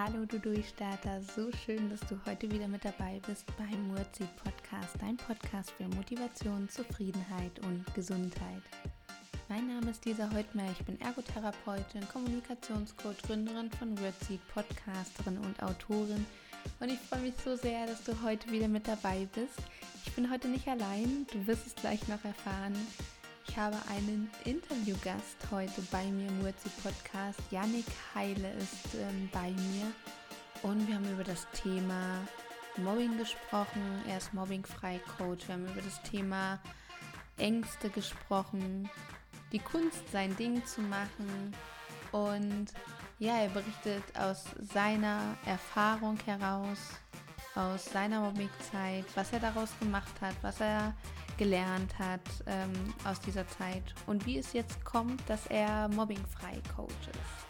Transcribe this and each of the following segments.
Hallo du Durchstarter, so schön, dass du heute wieder mit dabei bist beim Wordseed Podcast, dein Podcast für Motivation, Zufriedenheit und Gesundheit. Mein Name ist Lisa Heutmeier, ich bin Ergotherapeutin, Kommunikationscoach, Gründerin von Wordseed, Podcasterin und Autorin und ich freue mich so sehr, dass du heute wieder mit dabei bist. Ich bin heute nicht allein, du wirst es gleich noch erfahren. Ich habe einen Interviewgast heute bei mir im Wurzi Podcast. Yannick Heile ist ähm, bei mir und wir haben über das Thema Mobbing gesprochen. Er ist mobbingfrei Coach. Wir haben über das Thema Ängste gesprochen, die Kunst, sein Ding zu machen und ja, er berichtet aus seiner Erfahrung heraus, aus seiner Mobbingzeit, was er daraus gemacht hat, was er gelernt hat ähm, aus dieser Zeit und wie es jetzt kommt, dass er mobbingfrei Coach ist.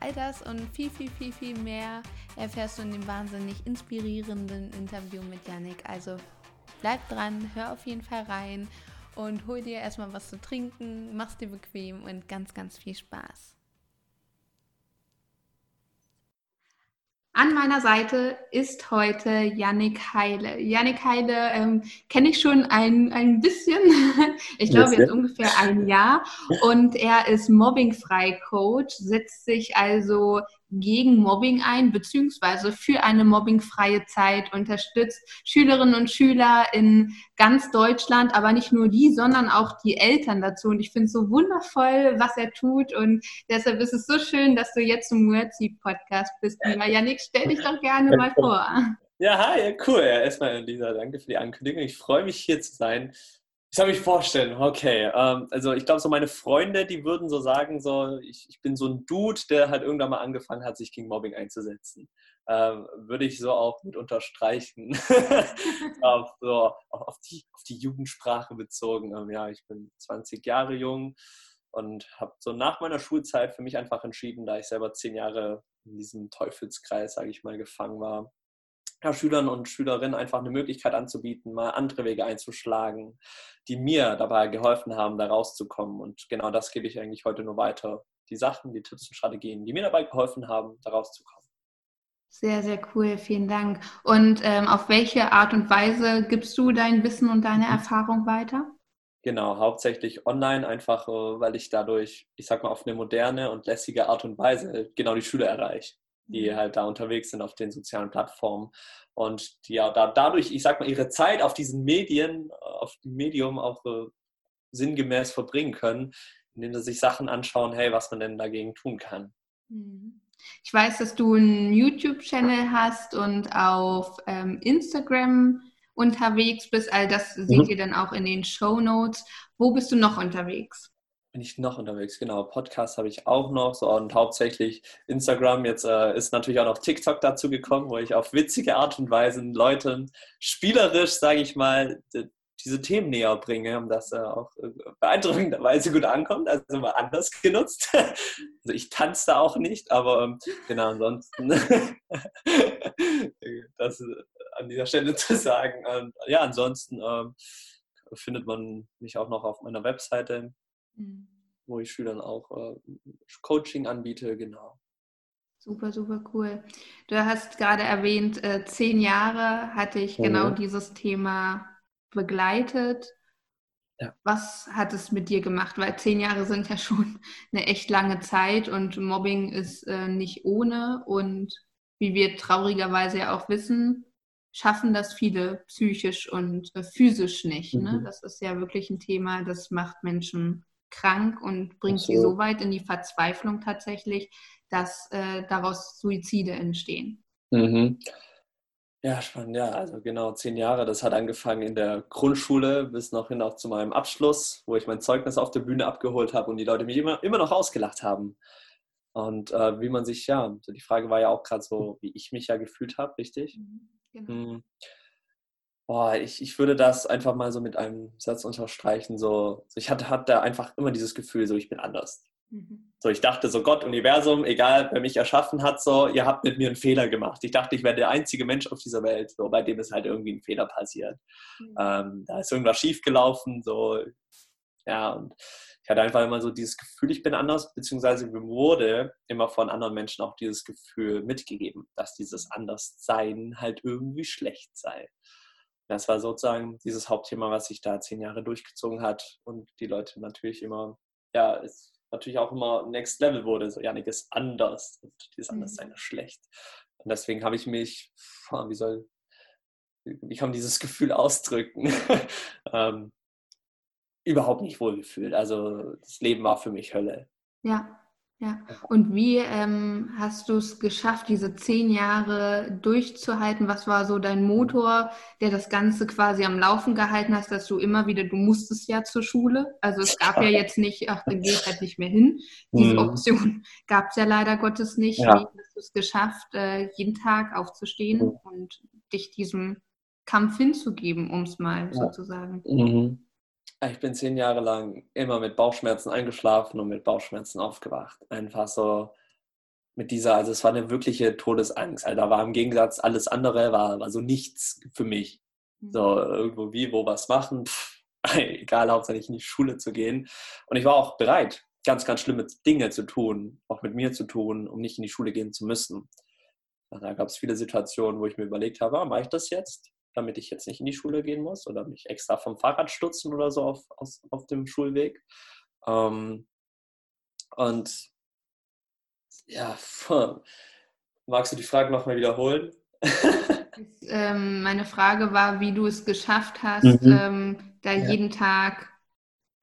All das und viel, viel, viel, viel mehr erfährst du in dem wahnsinnig inspirierenden Interview mit Yannick. Also bleib dran, hör auf jeden Fall rein und hol dir erstmal was zu trinken, mach's dir bequem und ganz, ganz viel Spaß. An meiner Seite ist heute Yannick Heile. Yannick Heile ähm, kenne ich schon ein, ein bisschen. Ich glaube jetzt ungefähr ein Jahr. Und er ist mobbingfrei Coach, setzt sich also gegen Mobbing ein, beziehungsweise für eine mobbingfreie Zeit, unterstützt Schülerinnen und Schüler in ganz Deutschland, aber nicht nur die, sondern auch die Eltern dazu. Und ich finde es so wundervoll, was er tut. Und deshalb ist es so schön, dass du jetzt zum Wordseed-Podcast bist. Lieber Janik, stell dich doch gerne mal vor. Ja, hi, cool. Ja, erstmal, Lisa, danke für die Ankündigung. Ich freue mich, hier zu sein. Ich soll mich vorstellen, okay. Ähm, also ich glaube, so meine Freunde, die würden so sagen, so ich, ich bin so ein Dude, der halt irgendwann mal angefangen hat, sich gegen Mobbing einzusetzen. Ähm, würde ich so auch mit unterstreichen. auf, so, auf, die, auf die Jugendsprache bezogen. Ähm, ja, ich bin 20 Jahre jung und habe so nach meiner Schulzeit für mich einfach entschieden, da ich selber zehn Jahre in diesem Teufelskreis, sage ich mal, gefangen war, ja, Schülern und Schülerinnen einfach eine Möglichkeit anzubieten, mal andere Wege einzuschlagen, die mir dabei geholfen haben, da rauszukommen. Und genau das gebe ich eigentlich heute nur weiter. Die Sachen, die Tipps und Strategien, die mir dabei geholfen haben, da rauszukommen. Sehr, sehr cool, vielen Dank. Und ähm, auf welche Art und Weise gibst du dein Wissen und deine. Erfahrung weiter? Genau, hauptsächlich online, einfach äh, weil ich dadurch, ich sag mal, auf eine moderne und lässige Art und Weise genau die Schüler erreiche die mhm. halt da unterwegs sind auf den sozialen Plattformen und die ja da, dadurch, ich sag mal, ihre Zeit auf diesen Medien, auf dem Medium auch äh, sinngemäß verbringen können, indem sie sich Sachen anschauen, hey, was man denn dagegen tun kann. Mhm. Ich weiß, dass du einen YouTube-Channel hast und auf ähm, Instagram unterwegs bist. All das mhm. seht ihr dann auch in den Show Notes. Wo bist du noch unterwegs? Bin ich noch unterwegs? Genau, Podcast habe ich auch noch so und hauptsächlich Instagram. Jetzt äh, ist natürlich auch noch TikTok dazu gekommen, wo ich auf witzige Art und Weise Leuten spielerisch, sage ich mal, diese Themen näher bringe, um das äh, auch äh, beeindruckenderweise gut ankommt. Also mal anders genutzt. also ich tanze da auch nicht, aber ähm, genau, ansonsten das an dieser Stelle zu sagen. Und, ja, ansonsten ähm, findet man mich auch noch auf meiner Webseite Mhm. Wo ich Schülern auch äh, Coaching anbiete, genau. Super, super cool. Du hast gerade erwähnt, äh, zehn Jahre hatte ich genau mhm. dieses Thema begleitet. Ja. Was hat es mit dir gemacht? Weil zehn Jahre sind ja schon eine echt lange Zeit und Mobbing ist äh, nicht ohne. Und wie wir traurigerweise ja auch wissen, schaffen das viele psychisch und äh, physisch nicht. Ne? Mhm. Ne? Das ist ja wirklich ein Thema, das macht Menschen krank und bringt so. sie so weit in die Verzweiflung tatsächlich, dass äh, daraus Suizide entstehen. Mhm. Ja, spannend, ja. Also genau, zehn Jahre. Das hat angefangen in der Grundschule bis noch hin auch zu meinem Abschluss, wo ich mein Zeugnis auf der Bühne abgeholt habe und die Leute mich immer, immer noch ausgelacht haben. Und äh, wie man sich, ja, die Frage war ja auch gerade so, wie ich mich ja gefühlt habe, richtig? Mhm, genau. Mhm. Boah, ich, ich würde das einfach mal so mit einem Satz unterstreichen. So, ich hatte, hatte einfach immer dieses Gefühl, so ich bin anders. Mhm. So, ich dachte so, Gott, Universum, egal wer mich erschaffen hat, so, ihr habt mit mir einen Fehler gemacht. Ich dachte, ich wäre der einzige Mensch auf dieser Welt, so, bei dem es halt irgendwie ein Fehler passiert. Mhm. Ähm, da ist irgendwas schiefgelaufen, so, Ja, und ich hatte einfach immer so dieses Gefühl, ich bin anders, beziehungsweise mir wurde immer von anderen Menschen auch dieses Gefühl mitgegeben, dass dieses Anderssein halt irgendwie schlecht sei. Das war sozusagen dieses Hauptthema, was sich da zehn Jahre durchgezogen hat und die Leute natürlich immer, ja, es natürlich auch immer Next Level wurde. So, Janik ist anders und dieses mhm. Anderssein ist schlecht. Und deswegen habe ich mich, wie soll, wie kann man dieses Gefühl ausdrücken? ähm, überhaupt nicht wohlgefühlt. Also das Leben war für mich Hölle. Ja, ja. Und wie ähm, hast du es geschafft, diese zehn Jahre durchzuhalten? Was war so dein Motor, der das Ganze quasi am Laufen gehalten hast, dass du immer wieder, du musstest ja zur Schule. Also es gab ja jetzt nicht, ach, dann geht halt nicht mehr hin. Diese mhm. Option gab es ja leider Gottes nicht. Ja. Wie hast du es geschafft, äh, jeden Tag aufzustehen mhm. und dich diesem Kampf hinzugeben, um es mal ja. so zu sagen? Mhm. Ich bin zehn Jahre lang immer mit Bauchschmerzen eingeschlafen und mit Bauchschmerzen aufgewacht. Einfach so mit dieser, also es war eine wirkliche Todesangst. Also da war im Gegensatz alles andere, war, war so nichts für mich. Mhm. So irgendwo wie, wo was machen, pff, egal, hauptsächlich in die Schule zu gehen. Und ich war auch bereit, ganz, ganz schlimme Dinge zu tun, auch mit mir zu tun, um nicht in die Schule gehen zu müssen. Da gab es viele Situationen, wo ich mir überlegt habe, ah, mache ich das jetzt? Damit ich jetzt nicht in die Schule gehen muss oder mich extra vom Fahrrad stutzen oder so auf, auf, auf dem Schulweg. Ähm, und ja, magst du die Frage nochmal wiederholen? ähm, meine Frage war, wie du es geschafft hast, mhm. ähm, da ja. jeden Tag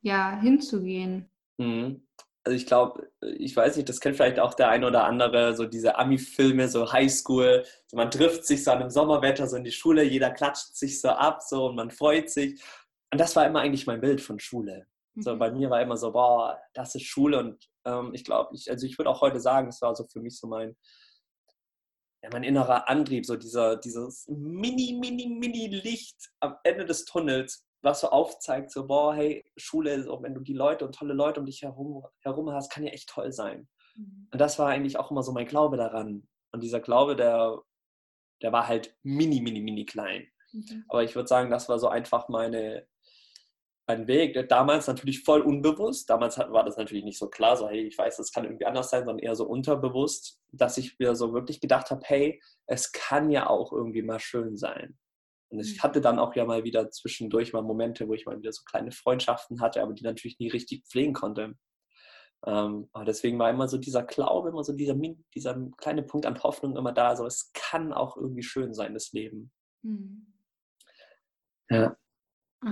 ja, hinzugehen. Mhm also ich glaube, ich weiß nicht, das kennt vielleicht auch der eine oder andere, so diese Ami-Filme, so Highschool, so man trifft sich so an einem Sommerwetter so in die Schule, jeder klatscht sich so ab so und man freut sich. Und das war immer eigentlich mein Bild von Schule. So mhm. bei mir war immer so, boah, das ist Schule und ähm, ich glaube, ich, also ich würde auch heute sagen, es war so für mich so mein, ja, mein innerer Antrieb, so dieser, dieses mini, mini, mini Licht am Ende des Tunnels, was so aufzeigt, so, boah, hey, Schule, so, wenn du die Leute und tolle Leute um dich herum, herum hast, kann ja echt toll sein. Mhm. Und das war eigentlich auch immer so mein Glaube daran. Und dieser Glaube, der, der war halt mini, mini, mini klein. Mhm. Aber ich würde sagen, das war so einfach meine, mein Weg. Damals natürlich voll unbewusst. Damals war das natürlich nicht so klar, so, hey, ich weiß, das kann irgendwie anders sein, sondern eher so unterbewusst, dass ich mir so wirklich gedacht habe, hey, es kann ja auch irgendwie mal schön sein. Und ich mhm. hatte dann auch ja mal wieder zwischendurch mal Momente, wo ich mal wieder so kleine Freundschaften hatte, aber die natürlich nie richtig pflegen konnte. Ähm, aber deswegen war immer so dieser Glaube, immer so dieser, dieser kleine Punkt an Hoffnung immer da, so es kann auch irgendwie schön sein, das Leben. Mhm. Ja.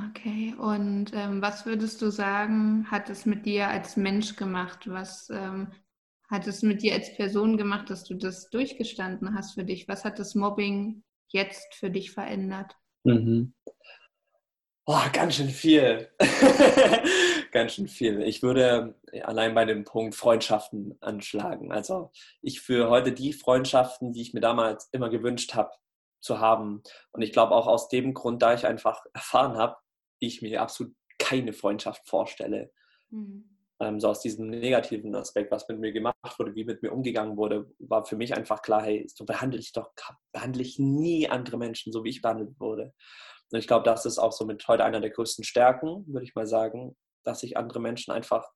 Okay, und ähm, was würdest du sagen, hat es mit dir als Mensch gemacht? Was ähm, hat es mit dir als Person gemacht, dass du das durchgestanden hast für dich? Was hat das Mobbing jetzt für dich verändert? Mhm. Oh, ganz schön viel. ganz schön viel. Ich würde allein bei dem Punkt Freundschaften anschlagen. Also ich führe heute die Freundschaften, die ich mir damals immer gewünscht habe zu haben. Und ich glaube auch aus dem Grund, da ich einfach erfahren habe, ich mir absolut keine Freundschaft vorstelle. Mhm ähm, so aus diesem negativen Aspekt, was mit mir gemacht wurde, wie mit mir umgegangen wurde, war für mich einfach klar, hey, so behandle ich doch, behandle ich nie andere Menschen, so wie ich behandelt wurde. Und ich glaube, das ist auch so mit heute einer der größten Stärken, würde ich mal sagen, dass ich andere Menschen einfach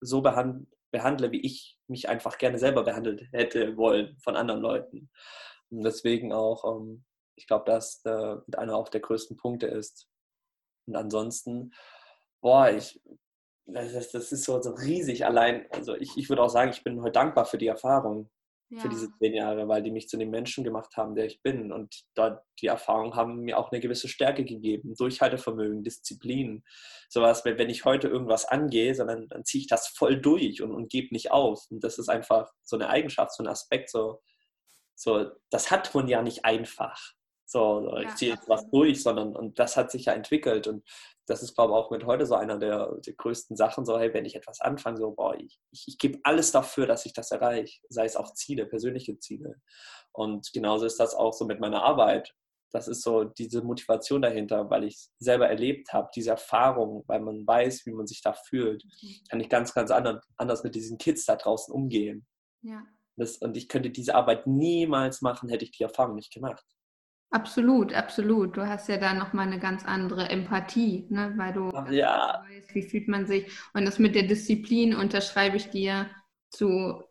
so behand behandle, wie ich mich einfach gerne selber behandelt hätte wollen von anderen Leuten. Und deswegen auch, ähm, ich glaube, dass äh, einer auch der größten Punkte ist. Und ansonsten, boah, ich das, das ist so, so riesig allein. Also ich, ich würde auch sagen, ich bin heute dankbar für die Erfahrung, ja. für diese zehn Jahre, weil die mich zu dem Menschen gemacht haben, der ich bin. Und da, die Erfahrungen haben mir auch eine gewisse Stärke gegeben, Durchhaltevermögen, Disziplin. Sowas, wenn ich heute irgendwas angehe, sondern dann ziehe ich das voll durch und, und gebe nicht auf. Und das ist einfach so eine Eigenschaft, so ein Aspekt, so, so das hat man ja nicht einfach. So, ich ziehe jetzt was durch, sondern und das hat sich ja entwickelt. Und das ist, glaube ich, auch mit heute so einer der, der größten Sachen, so, hey, wenn ich etwas anfange, so, boah, ich, ich, ich gebe alles dafür, dass ich das erreiche, sei es auch Ziele, persönliche Ziele. Und genauso ist das auch so mit meiner Arbeit. Das ist so diese Motivation dahinter, weil ich es selber erlebt habe, diese Erfahrung, weil man weiß, wie man sich da fühlt, mhm. kann ich ganz, ganz anders mit diesen Kids da draußen umgehen. Ja. Das, und ich könnte diese Arbeit niemals machen, hätte ich die Erfahrung nicht gemacht. Absolut, absolut. Du hast ja da nochmal eine ganz andere Empathie, ne? weil du ja. weißt, wie fühlt man sich. Und das mit der Disziplin unterschreibe ich dir zu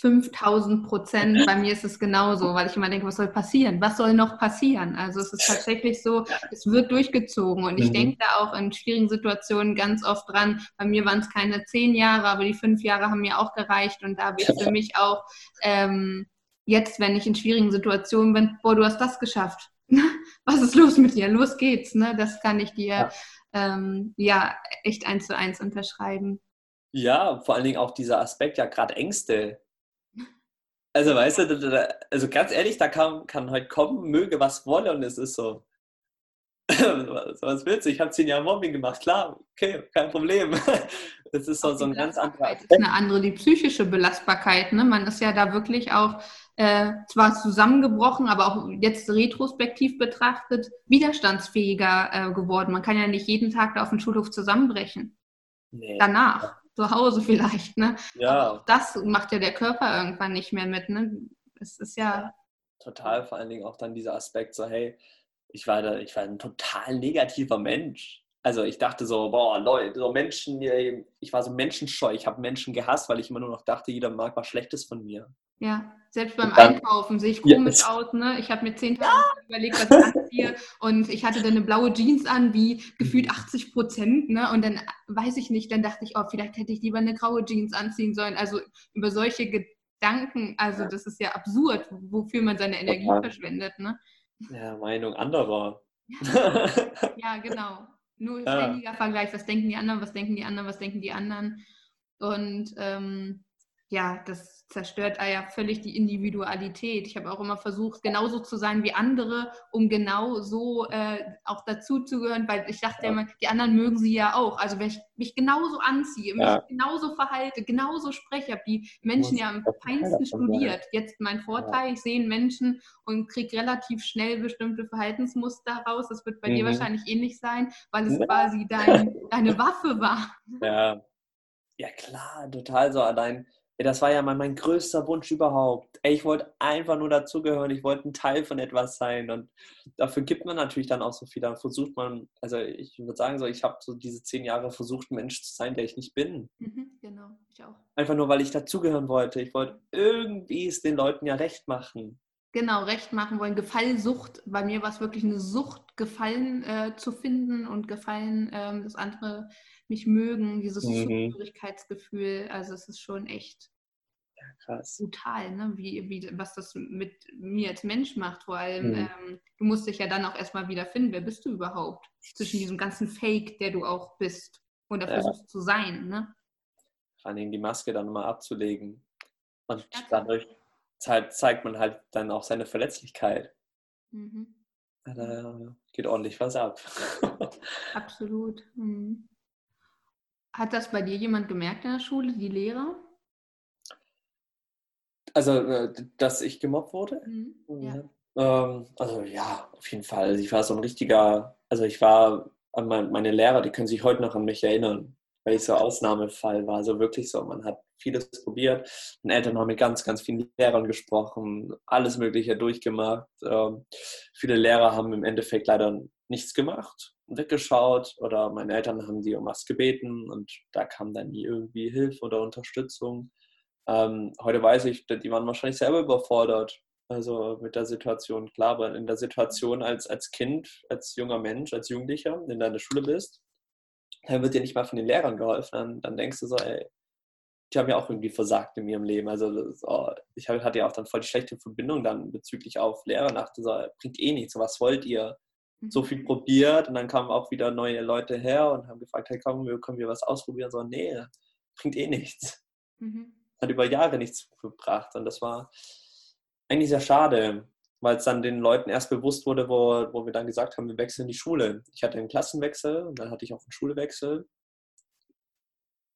5000 Prozent. Bei mir ist es genauso, weil ich immer denke, was soll passieren? Was soll noch passieren? Also es ist tatsächlich so, es wird durchgezogen. Und ich mhm. denke da auch in schwierigen Situationen ganz oft dran. Bei mir waren es keine zehn Jahre, aber die fünf Jahre haben mir auch gereicht. Und da habe ich für mich auch ähm, jetzt, wenn ich in schwierigen Situationen bin, boah, du hast das geschafft. was ist los mit dir? Los geht's. Ne? Das kann ich dir ja. Ähm, ja echt eins zu eins unterschreiben. Ja, vor allen Dingen auch dieser Aspekt, ja, gerade Ängste. Also, weißt du, also ganz ehrlich, da kann, kann heute kommen, möge was wolle und es ist so. was willst du? Ich habe zehn Jahre Mobbing gemacht, klar, okay, kein Problem. Das ist so, so ein ganz anderer Aspekt. Das ist eine andere, die psychische Belastbarkeit. Ne? Man ist ja da wirklich auch äh, zwar zusammengebrochen, aber auch jetzt retrospektiv betrachtet widerstandsfähiger äh, geworden. Man kann ja nicht jeden Tag da auf dem Schulhof zusammenbrechen. Nee. Danach zu Hause vielleicht, ne? Ja. das macht ja der Körper irgendwann nicht mehr mit, ne? Es ist ja. Total, vor allen Dingen auch dann dieser Aspekt, so, hey, ich war, da, ich war ein total negativer Mensch. Also ich dachte so, boah, Leute, so Menschen, ich war so menschenscheu, ich habe Menschen gehasst, weil ich immer nur noch dachte, jeder mag was Schlechtes von mir. Ja, selbst beim dann, Einkaufen sehe ich komisch ja. aus. Ne? Ich habe mir zehn Tage ja. überlegt, was ich anziehe. Und ich hatte dann eine blaue Jeans an, wie gefühlt 80 mhm. Prozent. Ne? Und dann weiß ich nicht, dann dachte ich, oh, vielleicht hätte ich lieber eine graue Jeans anziehen sollen. Also über solche Gedanken, also das ist ja absurd, wofür man seine Energie ja. verschwendet. Ne? Ja, Meinung anderer. ja, genau. Nur ständiger Vergleich. Was denken die anderen, was denken die anderen, was denken die anderen? Und ähm, ja, das zerstört ja völlig die Individualität. Ich habe auch immer versucht, genauso zu sein wie andere, um genau so äh, auch dazuzugehören, weil ich dachte ja. immer, die anderen mögen sie ja auch. Also wenn ich mich genauso anziehe, ja. mich genauso verhalte, genauso spreche, habe die Menschen ja am feinsten studiert. Jetzt mein Vorteil, ich sehe Menschen und kriege relativ schnell bestimmte Verhaltensmuster raus. Das wird bei mhm. dir wahrscheinlich ähnlich sein, weil es ja. quasi dein, deine Waffe war. Ja. Ja klar, total so allein das war ja mein, mein größter Wunsch überhaupt. Ey, ich wollte einfach nur dazugehören, ich wollte ein Teil von etwas sein. Und dafür gibt man natürlich dann auch so viel. Dann versucht man, also ich würde sagen, so, ich habe so diese zehn Jahre versucht, ein Mensch zu sein, der ich nicht bin. Mhm, genau, ich auch. Einfach nur, weil ich dazugehören wollte. Ich wollte irgendwie es den Leuten ja recht machen. Genau, recht machen wollen. Gefallsucht. Bei mir war es wirklich eine Sucht, Gefallen äh, zu finden und Gefallen, ähm, das andere mich mögen, dieses mhm. Zugehörigkeitsgefühl. Also es ist schon echt ja, brutal, ne? wie, wie, was das mit mir als Mensch macht. Vor allem, mhm. ähm, du musst dich ja dann auch erstmal wieder finden, wer bist du überhaupt? Zwischen diesem ganzen Fake, der du auch bist und da ja. versuchst zu sein. Ne? Vor allem die Maske dann mal abzulegen. Und ja, dadurch zeigt man halt dann auch seine Verletzlichkeit. Mhm. Da geht ordentlich was ab. Absolut. Mhm. Hat das bei dir jemand gemerkt in der Schule, die Lehrer? Also, äh, dass ich gemobbt wurde? Mhm, ja. Ähm, also ja, auf jeden Fall. Also ich war so ein richtiger, also ich war, meine Lehrer, die können sich heute noch an mich erinnern, weil ich so Ausnahmefall war. Also wirklich so, man hat vieles probiert. Meine Eltern haben mit ganz, ganz vielen Lehrern gesprochen, alles Mögliche durchgemacht. Ähm, viele Lehrer haben im Endeffekt leider nichts gemacht weggeschaut oder meine Eltern haben die um was gebeten und da kam dann nie irgendwie Hilfe oder Unterstützung. Ähm, heute weiß ich, die waren wahrscheinlich selber überfordert. Also mit der Situation, klar, aber in der Situation als, als Kind, als junger Mensch, als Jugendlicher, in deiner Schule bist, dann wird dir nicht mal von den Lehrern geholfen. Dann, dann denkst du so, ey, die haben ja auch irgendwie versagt in ihrem Leben. Also so, ich hatte ja auch dann voll die schlechte Verbindung dann bezüglich auf Lehrer. Dachte so, bringt eh nichts, was wollt ihr? So viel probiert und dann kamen auch wieder neue Leute her und haben gefragt, hey komm, wir können wir was ausprobieren? So, nee, bringt eh nichts. Mhm. Hat über Jahre nichts gebracht und das war eigentlich sehr schade, weil es dann den Leuten erst bewusst wurde, wo, wo wir dann gesagt haben, wir wechseln die Schule. Ich hatte einen Klassenwechsel und dann hatte ich auch einen Schulwechsel.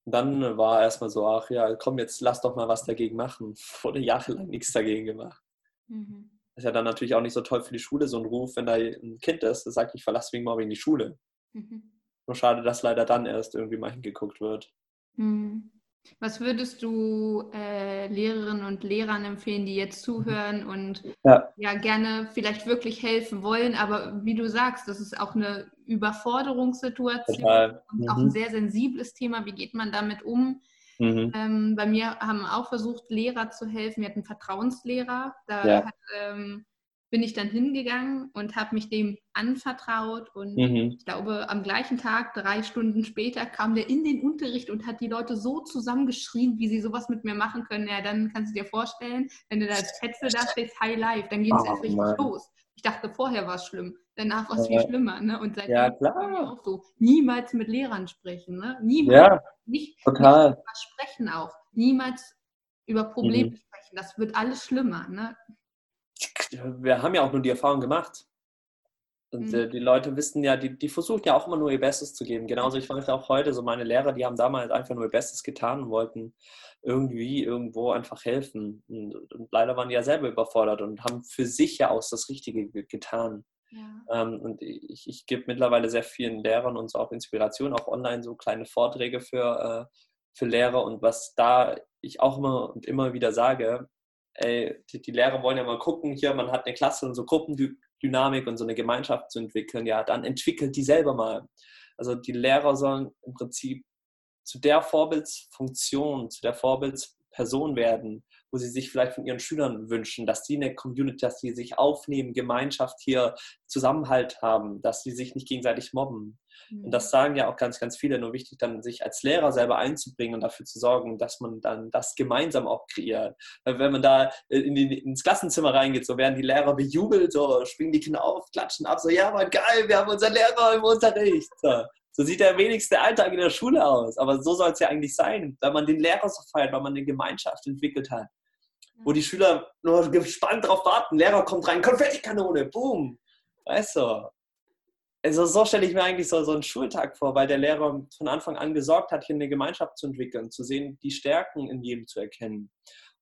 Und dann war erstmal so, ach ja, komm, jetzt lass doch mal was dagegen machen. Wurde jahrelang nichts dagegen gemacht. Mhm ist ja dann natürlich auch nicht so toll für die Schule, so ein Ruf, wenn da ein Kind ist, das sagt, ich verlasse wegen Mobbing die Schule. Mhm. Nur schade, dass leider dann erst irgendwie mal hingeguckt wird. Mhm. Was würdest du äh, Lehrerinnen und Lehrern empfehlen, die jetzt zuhören und ja. ja. gerne vielleicht wirklich helfen wollen, aber wie du sagst, das ist auch eine Überforderungssituation Total. und mhm. auch ein mhm. sehr sensibles Thema. Wie geht man damit um? Mhm. Ähm, bei mir haben auch versucht, Lehrer zu helfen. Wir hatten Vertrauenslehrer. Da ja. hat ähm, bin ich dann hingegangen und habe mich dem anvertraut. Und mhm. ich glaube, am gleichen Tag, drei Stunden später, kam der in den Unterricht und hat die Leute so zusammengeschrien, wie sie sowas mit mir machen können. Ja, dann kannst du dir vorstellen, wenn du da als Petze da stehst, High Life, dann geht es oh, erst richtig Mann. los. Ich dachte, vorher war es schlimm, danach war es viel schlimmer. Ne? Und seitdem ja, klar. auch so, niemals mit Lehrern sprechen. Ne? Niemals. Ja, nicht, total. Nicht sprechen auch. Niemals über Probleme mhm. sprechen. Das wird alles schlimmer. Ne? wir haben ja auch nur die Erfahrung gemacht. Und äh, mhm. die Leute wissen ja, die, die versuchen ja auch immer nur ihr Bestes zu geben. Genauso, ich weiß auch heute, so meine Lehrer, die haben damals einfach nur ihr Bestes getan und wollten irgendwie irgendwo einfach helfen. Und, und leider waren die ja selber überfordert und haben für sich ja auch das Richtige getan. Ja. Ähm, und ich, ich gebe mittlerweile sehr vielen Lehrern und so auch Inspiration, auch online so kleine Vorträge für, äh, für Lehrer. Und was da ich auch immer und immer wieder sage, ey, die, die, Lehrer wollen ja mal gucken, hier, man hat eine Klasse und so Gruppendynamik und so eine Gemeinschaft zu entwickeln, ja, dann entwickelt die selber mal. Also die Lehrer sollen im Prinzip zu der Vorbildsfunktion, zu der Vorbildsperson werden, wo sie sich vielleicht von ihren Schülern wünschen, dass sie eine Community, dass sie sich aufnehmen, Gemeinschaft hier, Zusammenhalt haben, dass sie sich nicht gegenseitig mobben. Und das mhm. sagen ja auch ganz, ganz viele. Nur wichtig, dann sich als Lehrer selber einzubringen und dafür zu sorgen, dass man dann das gemeinsam auch kreiert. Weil wenn man da in die, ins Klassenzimmer reingeht, so werden die Lehrer bejubelt, so springen die Kinder auf, klatschen ab, so ja, Mann, geil, wir haben unseren Lehrer im Unterricht. So. So sieht der wenigste Alltag in der Schule aus. Aber so soll es ja eigentlich sein, weil man den Lehrer so feiert, weil man eine Gemeinschaft entwickelt hat. Wo die Schüler nur gespannt drauf warten, Lehrer kommt rein, Konfettikanone, boom. Weißt du? also so stelle ich mir eigentlich so, so einen Schultag vor, weil der Lehrer von Anfang an gesorgt hat, hier eine Gemeinschaft zu entwickeln, zu sehen, die Stärken in jedem zu erkennen.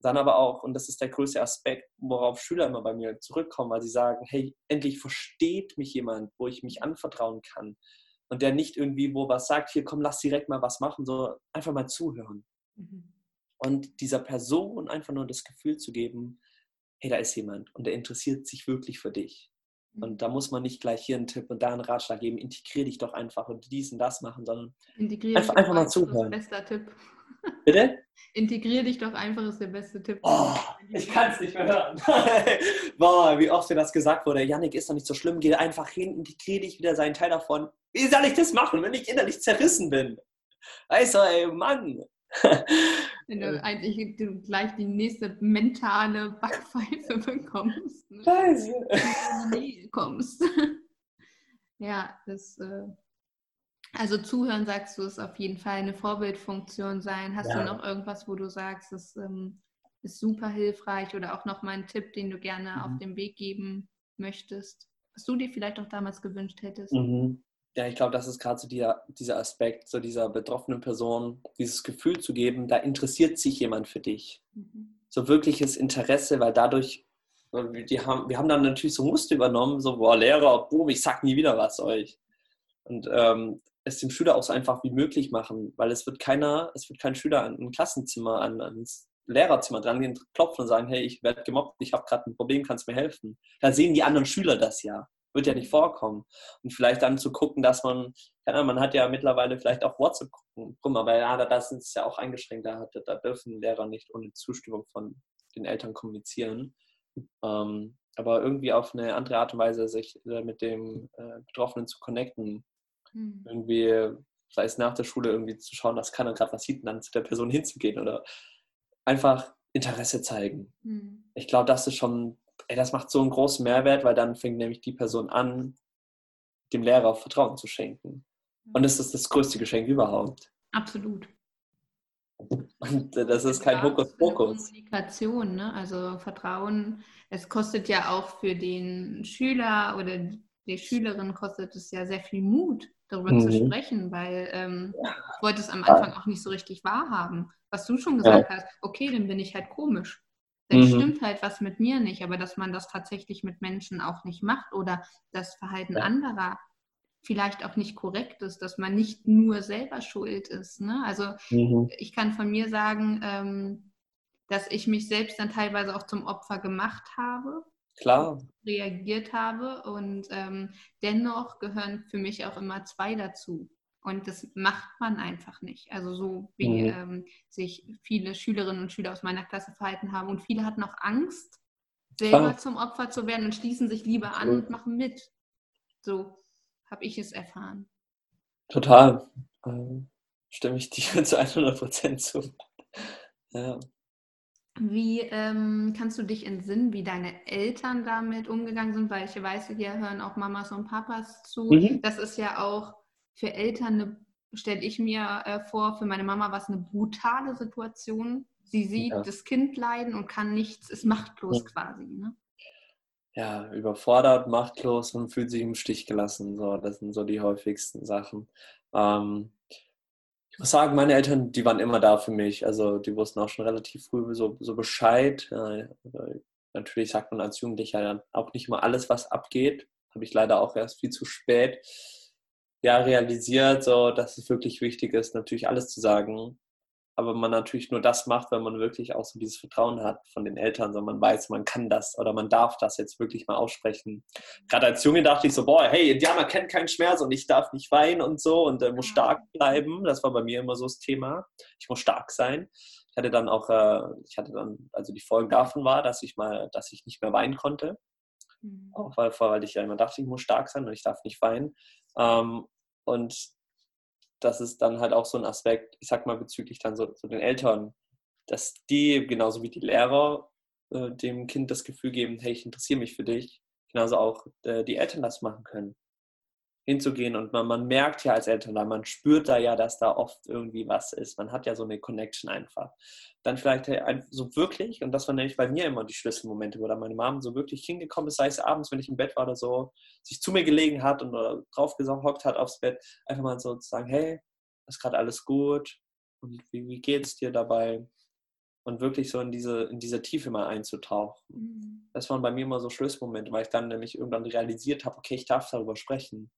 Dann aber auch, und das ist der größte Aspekt, worauf Schüler immer bei mir zurückkommen, weil sie sagen, hey, endlich versteht mich jemand, wo ich mich anvertrauen kann. Und der nicht irgendwie wo was sagt, hier komm, lass direkt mal was machen, so einfach mal zuhören. Mhm. Und dieser Person einfach nur das Gefühl zu geben, hey, da ist jemand und der interessiert sich wirklich für dich. Und da muss man nicht gleich hier einen Tipp und da einen Ratschlag geben, integriere dich doch einfach und dies und das machen, sondern einfach, einfach mal zuhören. Das ist der beste Tipp. Bitte? Integriere dich doch einfach ist der beste Tipp. Oh, ich kann es nicht mehr hören. Boah, wie oft mir das gesagt wurde, Yannick ist doch nicht so schlimm, geh einfach hin, integriere dich wieder seinen Teil davon. Wie soll ich das machen, wenn ich innerlich zerrissen bin? Weißt du, ey, Mann, wenn du eigentlich du gleich die nächste mentale Backpfeife bekommst. Ne? Scheiße. Wenn kommst. ja, das. Äh, also zuhören, sagst du, ist auf jeden Fall eine Vorbildfunktion sein. Hast ja. du noch irgendwas, wo du sagst, das ähm, ist super hilfreich oder auch noch mal einen Tipp, den du gerne mhm. auf den Weg geben möchtest, was du dir vielleicht auch damals gewünscht hättest? Mhm ja, ich glaube, das ist gerade so dieser, dieser Aspekt, so dieser betroffenen Person, dieses Gefühl zu geben, da interessiert sich jemand für dich. Mhm. So wirkliches Interesse, weil dadurch, die haben, wir haben dann natürlich so Muster übernommen, so, boah, Lehrer, boom, ich sag nie wieder was euch. Und ähm, es dem Schüler auch so einfach wie möglich machen, weil es wird keiner, es wird kein Schüler an ein Klassenzimmer, an, ans Lehrerzimmer dran gehen, klopfen und sagen, hey, ich werde gemobbt, ich habe gerade ein Problem, kannst du mir helfen? Da sehen die anderen Schüler das ja wird ja nicht vorkommen. Und vielleicht dann zu gucken, dass man, ja, man hat ja mittlerweile vielleicht auch WhatsApp-Gruppen, aber ja, da sind es ja auch eingeschränkt, da, da, dürfen Lehrer nicht ohne Zustimmung von den Eltern kommunizieren. Ähm, aber irgendwie auf eine andere Art und Weise sich äh, mit dem äh, Betroffenen zu connecten. Mhm. Irgendwie, sei es nach der Schule, irgendwie zu schauen, was kann er gerade was sieht und dann zu der Person hinzugehen oder einfach Interesse zeigen. Mhm. Ich glaube, das ist schon ey, das macht so einen großen Mehrwert, weil dann fängt nämlich die Person an, dem Lehrer Vertrauen zu schenken. Und das ist das größte Geschenk überhaupt. Absolut. Und das ist kein Hokuspokus. Kommunikation, ne? also Vertrauen. Es kostet ja auch für den Schüler oder die Schülerin kostet es ja sehr viel Mut, darüber mhm. zu sprechen, weil ähm, ich wollte es am Anfang auch nicht so richtig wahrhaben. Was du schon gesagt ja. hast, okay, dann bin ich halt komisch dann mhm. stimmt halt was mit mir nicht, aber dass man das tatsächlich mit Menschen auch nicht macht oder das Verhalten ja. anderer vielleicht auch nicht korrekt ist, dass man nicht nur selber schuld ist. Ne? Also mhm. ich kann von mir sagen, ähm, dass ich mich selbst dann teilweise auch zum Opfer gemacht habe. Klar. Reagiert habe und ähm, dennoch gehören für mich auch immer zwei dazu. Und das macht man einfach nicht. Also so wie mhm. ähm, sich viele Schülerinnen und Schüler aus meiner Klasse verhalten haben. Und viele hatten auch Angst, selber ah. zum Opfer zu werden und schließen sich lieber an und machen mit. So habe ich es erfahren. Total. Ähm, stimme ich dir zu 100 Prozent zu. Ja. Wie ähm, kannst du dich entsinnen, wie deine Eltern damit umgegangen sind? Weil ich weiß, hier hören auch Mamas und Papas zu. Mhm. Das ist ja auch für Eltern, stelle ich mir äh, vor, für meine Mama war es eine brutale Situation. Sie sieht ja. das Kind leiden und kann nichts, ist machtlos ja. quasi. Ne? Ja, überfordert, machtlos und fühlt sich im Stich gelassen. So, das sind so die häufigsten Sachen. Ähm, muss sagen, meine Eltern, die waren immer da für mich. Also die wussten auch schon relativ früh so, so Bescheid. Äh, natürlich sagt man als Jugendlicher auch nicht mal alles, was abgeht. Habe ich leider auch erst viel zu spät ja realisiert, so, dass es wirklich wichtig ist, natürlich alles zu sagen. Aber man natürlich nur das macht, wenn man wirklich auch so dieses Vertrauen hat von den Eltern, so man weiß, man kann das oder man darf das jetzt wirklich mal aussprechen. Gerade als Junge dachte ich so, boah, hey, Indianer kennt keinen Schmerz und ich darf nicht weinen und so und äh, muss stark bleiben. Das war bei mir immer so das Thema. Ich muss stark sein. Ich hatte dann auch, äh, ich hatte dann, also die Folge davon war, dass ich mal, dass ich nicht mehr weinen konnte. Mhm. Auch weil, weil ich ja immer dachte, ich muss stark sein und ich darf nicht weinen. Ähm, und das ist dann halt auch so ein Aspekt, ich sag mal bezüglich dann so, so den Eltern, dass die genauso wie die Lehrer äh, dem Kind das Gefühl geben, hey, ich interessiere mich für dich, genauso auch äh, die Eltern das machen können hinzugehen und man, man merkt ja als Eltern, man spürt da ja, dass da oft irgendwie was ist. Man hat ja so eine Connection einfach. Dann vielleicht so wirklich, und das war nämlich bei mir immer die Schlüsselmomente, wo da meine Mom so wirklich hingekommen ist, sei es abends, wenn ich im Bett war oder so, sich zu mir gelegen hat und oder drauf gehockt hat aufs Bett, einfach mal so zu sagen, hey, ist gerade alles gut und wie, wie es dir dabei? Und wirklich so in diese, in diese Tiefe mal einzutauchen. Mhm. Das waren bei mir immer so Schlüsselmomente, weil ich dann nämlich irgendwann realisiert habe, okay, ich darf darüber sprechen.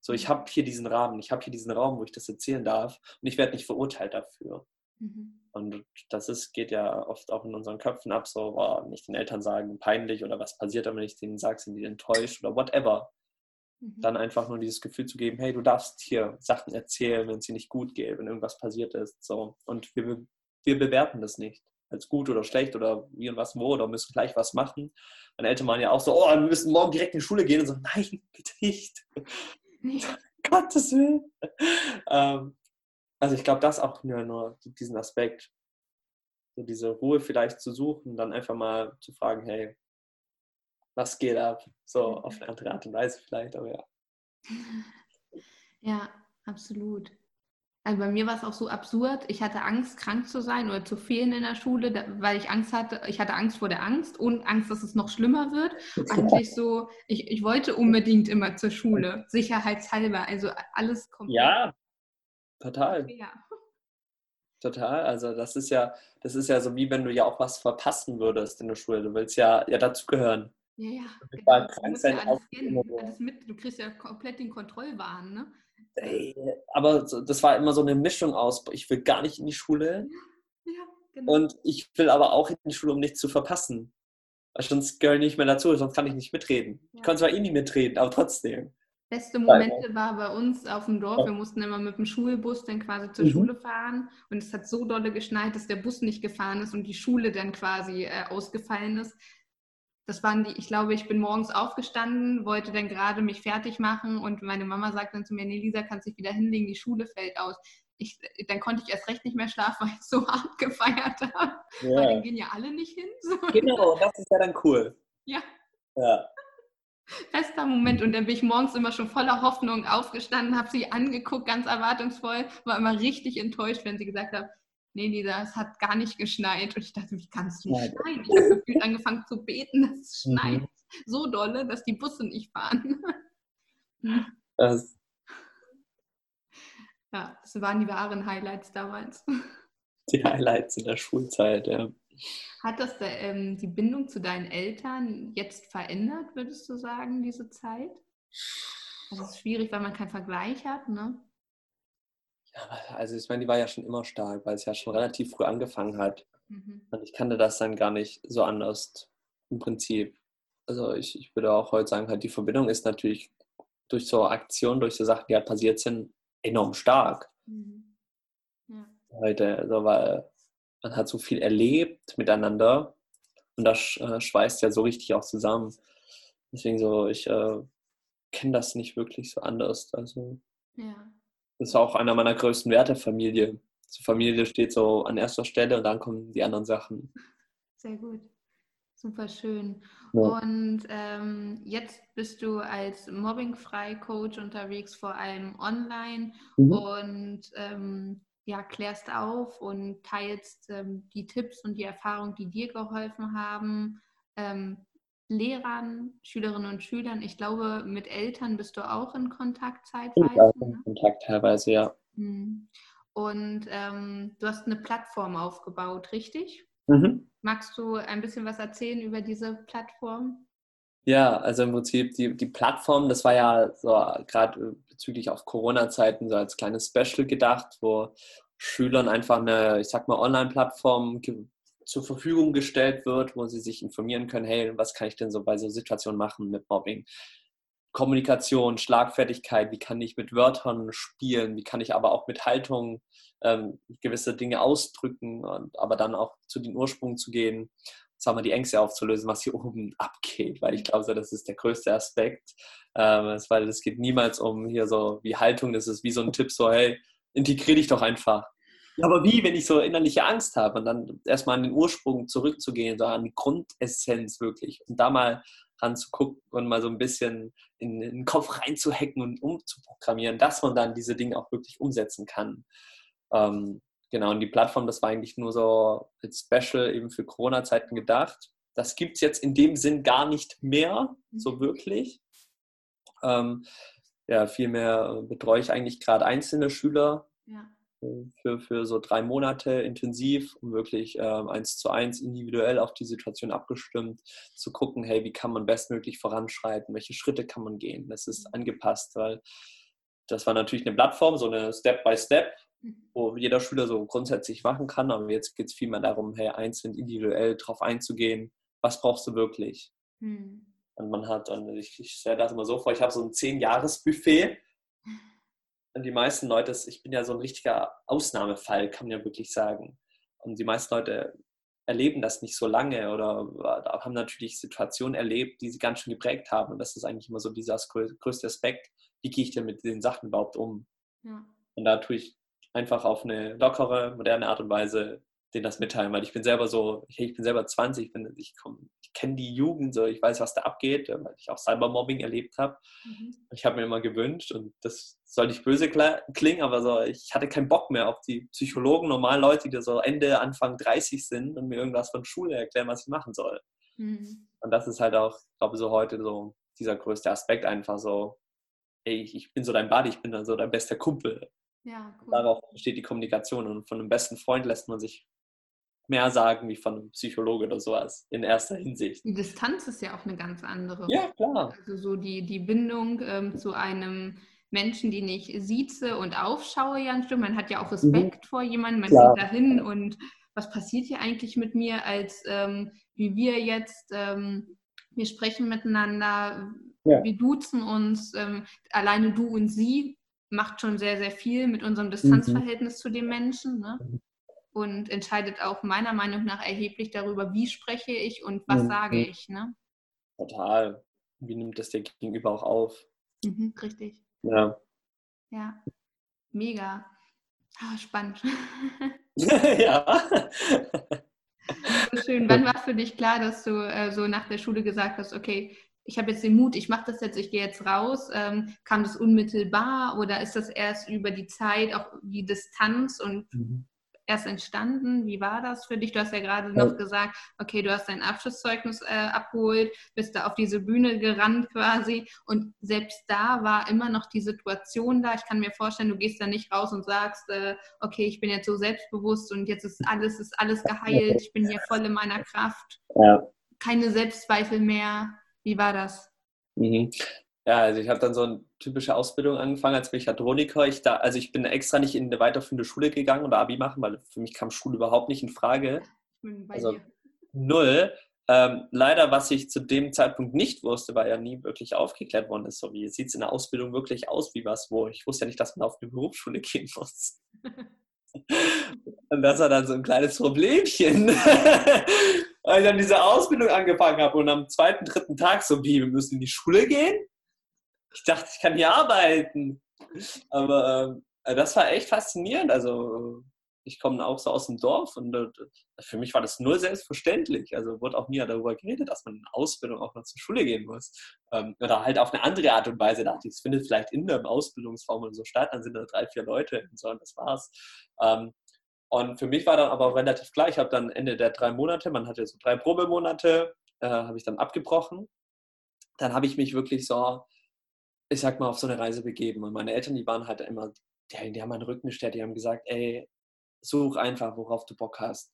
So, ich habe hier diesen Rahmen, ich habe hier diesen Raum, wo ich das erzählen darf und ich werde nicht verurteilt dafür. Mhm. Und das ist, geht ja oft auch in unseren Köpfen ab, so, boah, nicht den Eltern sagen, peinlich oder was passiert, wenn ich denen sage, sind die enttäuscht oder whatever. Mhm. Dann einfach nur dieses Gefühl zu geben, hey, du darfst hier Sachen erzählen, wenn es dir nicht gut geht, wenn irgendwas passiert ist. So. Und wir, wir bewerten das nicht als gut oder schlecht oder wie und was wo oder müssen gleich was machen. Meine Eltern waren ja auch so, oh, wir müssen morgen direkt in die Schule gehen und so, nein, bitte nicht. Gottes Willen. Ähm, also ich glaube, das auch nur, nur diesen Aspekt, so diese Ruhe vielleicht zu suchen, dann einfach mal zu fragen, hey, was geht ab? So mhm. auf eine andere Art und Weise vielleicht, aber ja. Ja, absolut. Also bei mir war es auch so absurd. Ich hatte Angst, krank zu sein oder zu fehlen in der Schule, weil ich Angst hatte. Ich hatte Angst vor der Angst und Angst, dass es noch schlimmer wird. Eigentlich so, ich, ich wollte unbedingt immer zur Schule, sicherheitshalber. Also alles kommt. Ja, total. Ja. Total. Also das ist ja, das ist ja so wie wenn du ja auch was verpassen würdest in der Schule. Du willst ja, ja dazugehören. Ja, ja. Genau. Du, musst ja alles, kennen, alles mit. Du kriegst ja komplett den Kontrollwahn, ne? Ey, aber das war immer so eine Mischung aus, ich will gar nicht in die Schule ja, ja, genau. und ich will aber auch in die Schule, um nichts zu verpassen. sonst gehöre ich nicht mehr dazu, sonst kann ich nicht mitreden. Ja. Ich konnte zwar eh nicht mitreden, aber trotzdem. Beste Momente war bei uns auf dem Dorf. Wir mussten immer mit dem Schulbus dann quasi zur mhm. Schule fahren und es hat so dolle geschneit, dass der Bus nicht gefahren ist und die Schule dann quasi äh, ausgefallen ist das waren die, ich glaube, ich bin morgens aufgestanden, wollte dann gerade mich fertig machen und meine Mama sagt dann zu mir, nee, Lisa, kannst dich wieder hinlegen, die Schule fällt aus. Ich, dann konnte ich erst recht nicht mehr schlafen, weil ich so hart gefeiert habe. Ja. Weil dann gehen ja alle nicht hin. So. Genau, das ist ja dann cool. Ja. Ja. Bester Moment. Und dann bin ich morgens immer schon voller Hoffnung aufgestanden, habe sie angeguckt, ganz erwartungsvoll, war immer richtig enttäuscht, wenn sie gesagt hat, nee, Lisa, es hat gar nicht geschneit. Und ich dachte, wie kannst du nicht schneien? Ich habe gefühlt angefangen zu beten, dass es mhm. schneit. Mhm. So dolle, dass die Busse nicht fahren. das. Ja, das waren die wahren Highlights damals. Die Highlights in der Schulzeit, ja. Hat das ähm, die Bindung zu deinen Eltern jetzt verändert, würdest du sagen, diese Zeit? Das ist schwierig, weil man keinen Vergleich hat, ne? Ja, also ich meine, die war ja schon immer stark, weil es ja schon relativ früh angefangen hat. Mhm. Und ich kannte das dann gar nicht so anders im Prinzip. Also ich, ich würde auch heute sagen, halt die Verbindung ist natürlich durch so Aktionen, durch so Sachen, die halt passiert sind, enorm stark. Mhm. Ja. Heute, also weil man hat so viel erlebt miteinander und das äh, schweißt ja so richtig auch zusammen. Deswegen so, ich äh, kenne das nicht wirklich so anders. Also ja. Das ist auch einer meiner größten Werte, Familie. Die Familie steht so an erster Stelle und dann kommen die anderen Sachen. Sehr gut. Super schön. Ja. Und ähm, jetzt bist du als Mobbingfrei-Coach unterwegs, vor allem online mhm. und ähm, ja, klärst auf und teilst ähm, die Tipps und die Erfahrungen, die dir geholfen haben, ähm, Lehrern, Schülerinnen und Schülern. Ich glaube, mit Eltern bist du auch in Kontakt zeitweise. Ich auch in ne? Kontakt teilweise, ja. Mhm. Und ähm, du hast eine Plattform aufgebaut, richtig? Mhm. Magst du ein bisschen was erzählen über diese Plattform? Ja, also im Prinzip die, die Plattform, das war ja so gerade bezüglich auf Corona-Zeiten so als kleines Special gedacht, wo Schülern einfach eine, ich sag mal, Online-Plattform zur Verfügung gestellt wird, wo sie sich informieren können, hey, was kann ich denn so bei so Situationen machen mit Mobbing? Kommunikation, Schlagfertigkeit, wie kann ich mit Wörtern spielen, wie kann ich aber auch mit Haltung ähm, gewisse Dinge ausdrücken, und, aber dann auch zu den Ursprung zu gehen, sagen wir, die Ängste aufzulösen, was hier oben abgeht, weil ich glaube, das ist der größte Aspekt, ähm, weil es geht niemals um hier so wie Haltung, das ist wie so ein Tipp, so hey, integriere dich doch einfach. Aber wie, wenn ich so innerliche Angst habe und dann erstmal an den Ursprung zurückzugehen, so an die Grundessenz wirklich und da mal ranzugucken und mal so ein bisschen in, in den Kopf reinzuhacken und umzuprogrammieren, dass man dann diese Dinge auch wirklich umsetzen kann. Ähm, genau, und die Plattform, das war eigentlich nur so als Special eben für Corona-Zeiten gedacht. Das gibt es jetzt in dem Sinn gar nicht mehr, so mhm. wirklich. Ähm, ja, vielmehr betreue ich eigentlich gerade einzelne Schüler, ja für, für so drei Monate intensiv, um wirklich ähm, eins zu eins individuell auf die Situation abgestimmt zu gucken, hey, wie kann man bestmöglich voranschreiten, welche Schritte kann man gehen. Das ist mhm. angepasst, weil das war natürlich eine Plattform, so eine Step-by-Step, mhm. wo jeder Schüler so grundsätzlich machen kann, aber jetzt geht es vielmehr darum, hey, einzeln individuell darauf einzugehen, was brauchst du wirklich? Mhm. Und man hat, und ich, ich stelle das immer so vor, ich habe so ein zehn-Jahres-Buffet die meisten Leute, ich bin ja so ein richtiger Ausnahmefall, kann man ja wirklich sagen. Und die meisten Leute erleben das nicht so lange oder haben natürlich Situationen erlebt, die sie ganz schön geprägt haben. Und das ist eigentlich immer so dieser größte Aspekt, wie gehe ich denn mit den Sachen überhaupt um? Ja. Und da tue ich einfach auf eine lockere, moderne Art und Weise denen das mitteilen, weil ich bin selber so, ich, bin selber 20, ich, ich, ich kenne die Jugend, so, ich weiß, was da abgeht, weil ich auch Cybermobbing erlebt habe. Mhm. Ich habe mir immer gewünscht und das soll nicht böse klingen, aber so, ich hatte keinen Bock mehr auf die Psychologen, normalen Leute, die so Ende, Anfang 30 sind und mir irgendwas von Schule erklären, was ich machen soll. Mhm. Und das ist halt auch, ich glaube so heute so dieser größte Aspekt einfach so, ey, ich bin so dein Buddy, ich bin dann so dein bester Kumpel. Ja, cool. Darauf besteht die Kommunikation und von einem besten Freund lässt man sich mehr sagen wie von einem Psychologe oder sowas in erster Hinsicht. Die Distanz ist ja auch eine ganz andere. Ja, klar. Also so die, die Bindung ähm, zu einem Menschen, den ich sieze und aufschaue, ja ein Stück. Man hat ja auch Respekt mhm. vor jemandem, man klar. geht dahin und was passiert hier eigentlich mit mir, als ähm, wie wir jetzt, ähm, wir sprechen miteinander, ja. wir duzen uns, ähm, alleine du und sie macht schon sehr, sehr viel mit unserem mhm. Distanzverhältnis mhm. zu dem Menschen. Ne? Und entscheidet auch meiner Meinung nach erheblich darüber, wie spreche ich und was mhm. sage ich. Ne? Total. Wie nimmt das der Gegenüber auch auf? Mhm, richtig. Ja. Ja, mega. Ah, spannend. ja. So schön. Wann war für dich klar, dass du äh, so nach der Schule gesagt hast, okay, ich habe jetzt den Mut, ich mache das jetzt, ich gehe jetzt raus. Ähm, kam das unmittelbar oder ist das erst über die Zeit, auch die Distanz und mhm erst entstanden? Wie war das für dich? Du hast ja gerade noch gesagt, okay, du hast dein Abschlusszeugnis äh, abgeholt, bist da auf diese Bühne gerannt quasi und selbst da war immer noch die Situation da. Ich kann mir vorstellen, du gehst da nicht raus und sagst, äh, okay, ich bin jetzt so selbstbewusst und jetzt ist alles, ist alles geheilt, ich bin hier voll in meiner Kraft. Ja. Keine Selbstzweifel mehr. Wie war das? Mhm. Ja, also ich habe dann so ein typische Ausbildung angefangen als Mechatroniker. Ich da, also ich bin extra nicht in eine weiterführende Schule gegangen oder Abi machen, weil für mich kam Schule überhaupt nicht in Frage. also dir. null. Ähm, leider, was ich zu dem Zeitpunkt nicht wusste, weil ja nie wirklich aufgeklärt worden ist, so wie sieht es in der Ausbildung wirklich aus, wie was, wo. Ich wusste ja nicht, dass man auf eine Berufsschule gehen muss. Und das war dann so ein kleines Problemchen. Als ich dann diese Ausbildung angefangen habe und am zweiten, dritten Tag so, wie, wir müssen in die Schule gehen? Ich dachte, ich kann hier arbeiten. Aber äh, das war echt faszinierend. Also ich komme auch so aus dem Dorf und äh, für mich war das nur selbstverständlich. Also wurde auch nie darüber geredet, dass man in Ausbildung auch noch zur Schule gehen muss. Ähm, oder halt auf eine andere Art und Weise dachte ich, es findet vielleicht in einem Ausbildungsraum und so statt, dann sind da drei, vier Leute und so und das war's. Ähm, und für mich war dann aber relativ klar, ich habe dann Ende der drei Monate, man hatte so drei Probemonate, äh, habe ich dann abgebrochen. Dann habe ich mich wirklich so, ich sag mal, auf so eine Reise begeben. Und meine Eltern, die waren halt immer, die, die haben meinen Rücken gestärkt, die haben gesagt, ey, such einfach, worauf du Bock hast.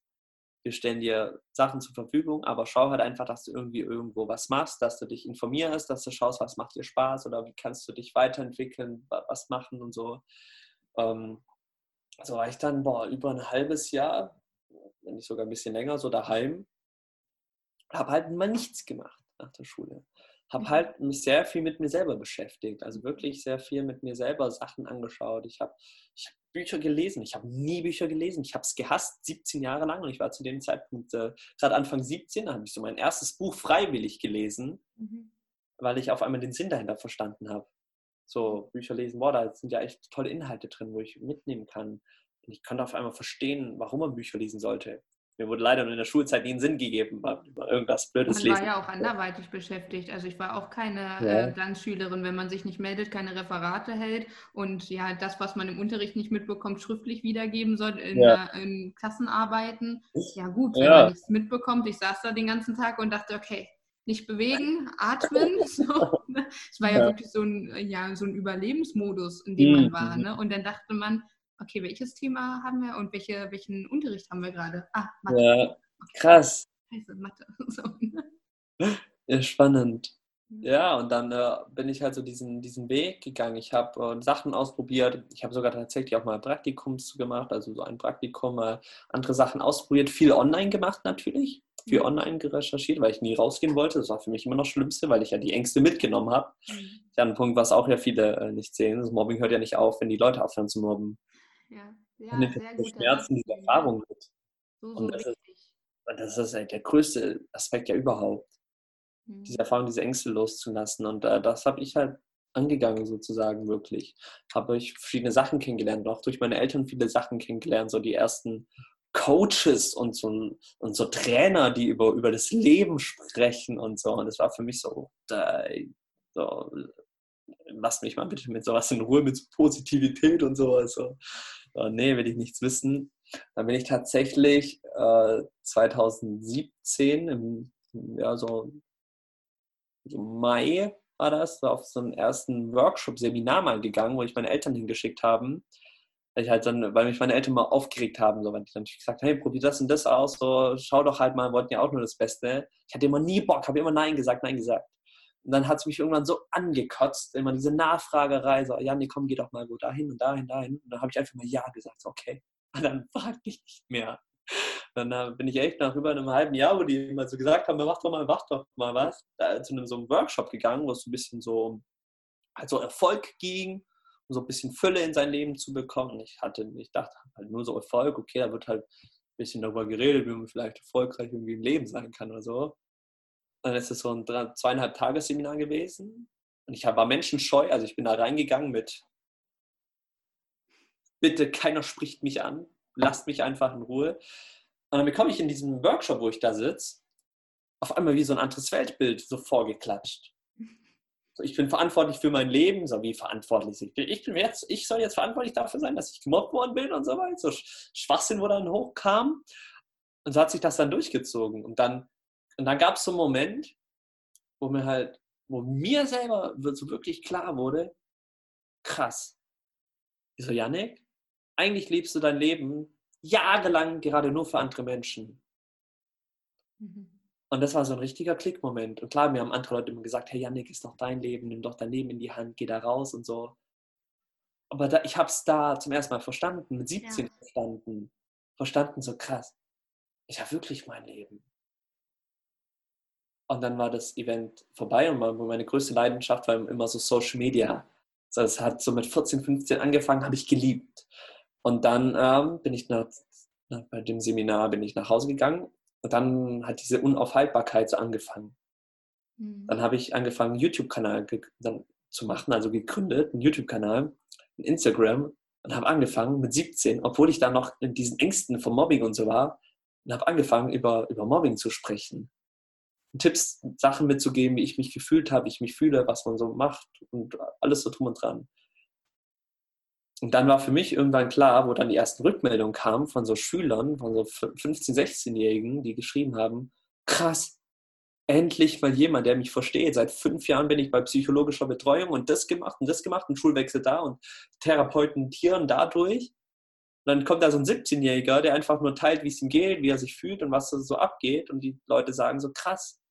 Wir stellen dir Sachen zur Verfügung, aber schau halt einfach, dass du irgendwie irgendwo was machst, dass du dich informierst, dass du schaust, was macht dir Spaß oder wie kannst du dich weiterentwickeln, was machen und so. Ähm, so war ich dann boah, über ein halbes Jahr, wenn nicht sogar ein bisschen länger, so daheim. Habe halt mal nichts gemacht nach der Schule. Habe mhm. halt mich sehr viel mit mir selber beschäftigt. Also wirklich sehr viel mit mir selber Sachen angeschaut. Ich habe ich hab Bücher gelesen. Ich habe nie Bücher gelesen. Ich habe es gehasst, 17 Jahre lang. Und ich war zu dem Zeitpunkt äh, gerade Anfang 17, da habe ich so mein erstes Buch freiwillig gelesen, mhm. weil ich auf einmal den Sinn dahinter verstanden habe. So Bücher lesen, boah, da sind ja echt tolle Inhalte drin, wo ich mitnehmen kann. Und ich konnte auf einmal verstehen, warum man Bücher lesen sollte mir wurde leider nur in der Schulzeit nie einen Sinn gegeben, weil irgendwas Blödes man lesen. Man war ja auch anderweitig beschäftigt. Also ich war auch keine ja. äh, Glanzschülerin, wenn man sich nicht meldet, keine Referate hält und ja, das, was man im Unterricht nicht mitbekommt, schriftlich wiedergeben soll in, ja. äh, in Klassenarbeiten. Ja gut, wenn ja. man nichts mitbekommt. Ich saß da den ganzen Tag und dachte, okay, nicht bewegen, atmen. So? Es war ja, wirklich so ein, ja, so ein Überlebensmodus, in dem man mhm. war. Ne? Und dann dachte man, okay, welches Thema haben wir und welche, welchen Unterricht haben wir gerade? Ah, Mathe. Ja, krass. Scheiße, Mathe. So. Ja, spannend. Mhm. Ja, und dann äh, bin ich halt so diesen, diesen Weg gegangen. Ich habe äh, Sachen ausprobiert. Ich habe sogar tatsächlich auch mal Praktikums gemacht, also so ein Praktikum, äh, andere Sachen ausprobiert. Viel online gemacht natürlich. Viel mhm. online recherchiert, weil ich nie rausgehen wollte. Das war für mich immer noch das Schlimmste, weil ich ja die Ängste mitgenommen habe. Mhm. Ja, ein Punkt, was auch ja viele äh, nicht sehen. Das Mobbing hört ja nicht auf, wenn die Leute aufhören zu mobben. Ja, ja und sehr gut. Schmerzen, diese Erfahrung mit. So, so und, das ist, und das ist halt der größte Aspekt ja überhaupt. Mhm. Diese Erfahrung, diese Ängste loszulassen. Und äh, das habe ich halt angegangen sozusagen wirklich. Habe ich verschiedene Sachen kennengelernt, auch durch meine Eltern viele Sachen kennengelernt, so die ersten Coaches und so, und so Trainer, die über, über das Leben sprechen und so. Und das war für mich so, da, so lasst mich mal bitte mit sowas in Ruhe, mit Positivität und sowas. So äh, nee, will ich nichts wissen. Dann bin ich tatsächlich äh, 2017, im, ja, so, so Mai war das, auf so einen ersten Workshop-Seminar mal gegangen, wo ich meine Eltern hingeschickt haben. Weil, ich halt dann, weil mich meine Eltern mal aufgeregt haben, so, weil ich natürlich gesagt hey, probier das und das aus, so, schau doch halt mal, wollten ja auch nur das Beste. Ich hatte immer nie Bock, habe immer Nein gesagt, Nein gesagt. Und dann hat es mich irgendwann so angekotzt, immer diese Nachfragerei, so, nee, komm, geh doch mal wo dahin und dahin, dahin. Und dann habe ich einfach mal Ja gesagt, so, okay. Und dann frag ich nicht mehr. Dann äh, bin ich echt nach über einem halben Jahr, wo die immer so gesagt haben, mach doch mal, mach doch mal was, da zu einem so einem Workshop gegangen, wo es so ein bisschen so also Erfolg ging, um so ein bisschen Fülle in sein Leben zu bekommen. Ich hatte, ich dachte halt nur so Erfolg, okay, da wird halt ein bisschen darüber geredet, wie man vielleicht erfolgreich irgendwie im Leben sein kann oder so. Dann ist es so ein zweieinhalb Tagesseminar gewesen. Und ich war menschenscheu, also ich bin da reingegangen mit bitte keiner spricht mich an, lasst mich einfach in Ruhe. Und dann bekomme ich in diesem Workshop, wo ich da sitze, auf einmal wie so ein anderes Weltbild so vorgeklatscht. So, ich bin verantwortlich für mein Leben, so wie verantwortlich ich bin. Ich, bin jetzt, ich soll jetzt verantwortlich dafür sein, dass ich gemobbt worden bin und so weiter. So Schwachsinn, wo dann hochkam. Und so hat sich das dann durchgezogen. Und dann und dann gab es so einen Moment, wo mir halt, wo mir selber so wirklich klar wurde, krass. Ich so, Janik, eigentlich lebst du dein Leben jahrelang gerade nur für andere Menschen. Mhm. Und das war so ein richtiger Klickmoment. Und klar, mir haben andere Leute immer gesagt, hey Janik, ist doch dein Leben, nimm doch dein Leben in die Hand, geh da raus und so. Aber da, ich habe es da zum ersten Mal verstanden, mit 17 ja. verstanden. Verstanden, so krass. Ich habe wirklich mein Leben. Und dann war das Event vorbei und meine größte Leidenschaft war immer so Social Media. Das hat so mit 14, 15 angefangen, habe ich geliebt. Und dann ähm, bin ich nach, nach, bei dem Seminar bin ich nach Hause gegangen und dann hat diese Unaufhaltbarkeit so angefangen. Mhm. Dann habe ich angefangen, einen YouTube-Kanal zu machen, also gegründet, einen YouTube-Kanal, ein Instagram und habe angefangen mit 17, obwohl ich da noch in diesen Ängsten vom Mobbing und so war, und habe angefangen, über, über Mobbing zu sprechen. Tipps, Sachen mitzugeben, wie ich mich gefühlt habe, wie ich mich fühle, was man so macht und alles so drum und dran. Und dann war für mich irgendwann klar, wo dann die ersten Rückmeldungen kamen von so Schülern, von so 15-, 16-Jährigen, die geschrieben haben, krass, endlich mal jemand, der mich versteht. Seit fünf Jahren bin ich bei psychologischer Betreuung und das gemacht und das gemacht und Schulwechsel da und Therapeuten tieren dadurch. Und dann kommt da so ein 17-Jähriger, der einfach nur teilt, wie es ihm geht, wie er sich fühlt und was so abgeht. Und die Leute sagen so, krass,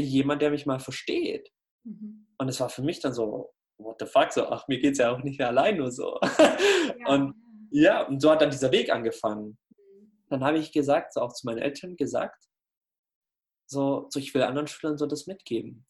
jemand, der mich mal versteht. Mhm. Und es war für mich dann so, what the fuck, so, ach, mir geht es ja auch nicht mehr allein nur so. Ja. Und ja, und so hat dann dieser Weg angefangen. Mhm. Dann habe ich gesagt, so auch zu meinen Eltern gesagt, so, so ich will anderen Schülern so das mitgeben.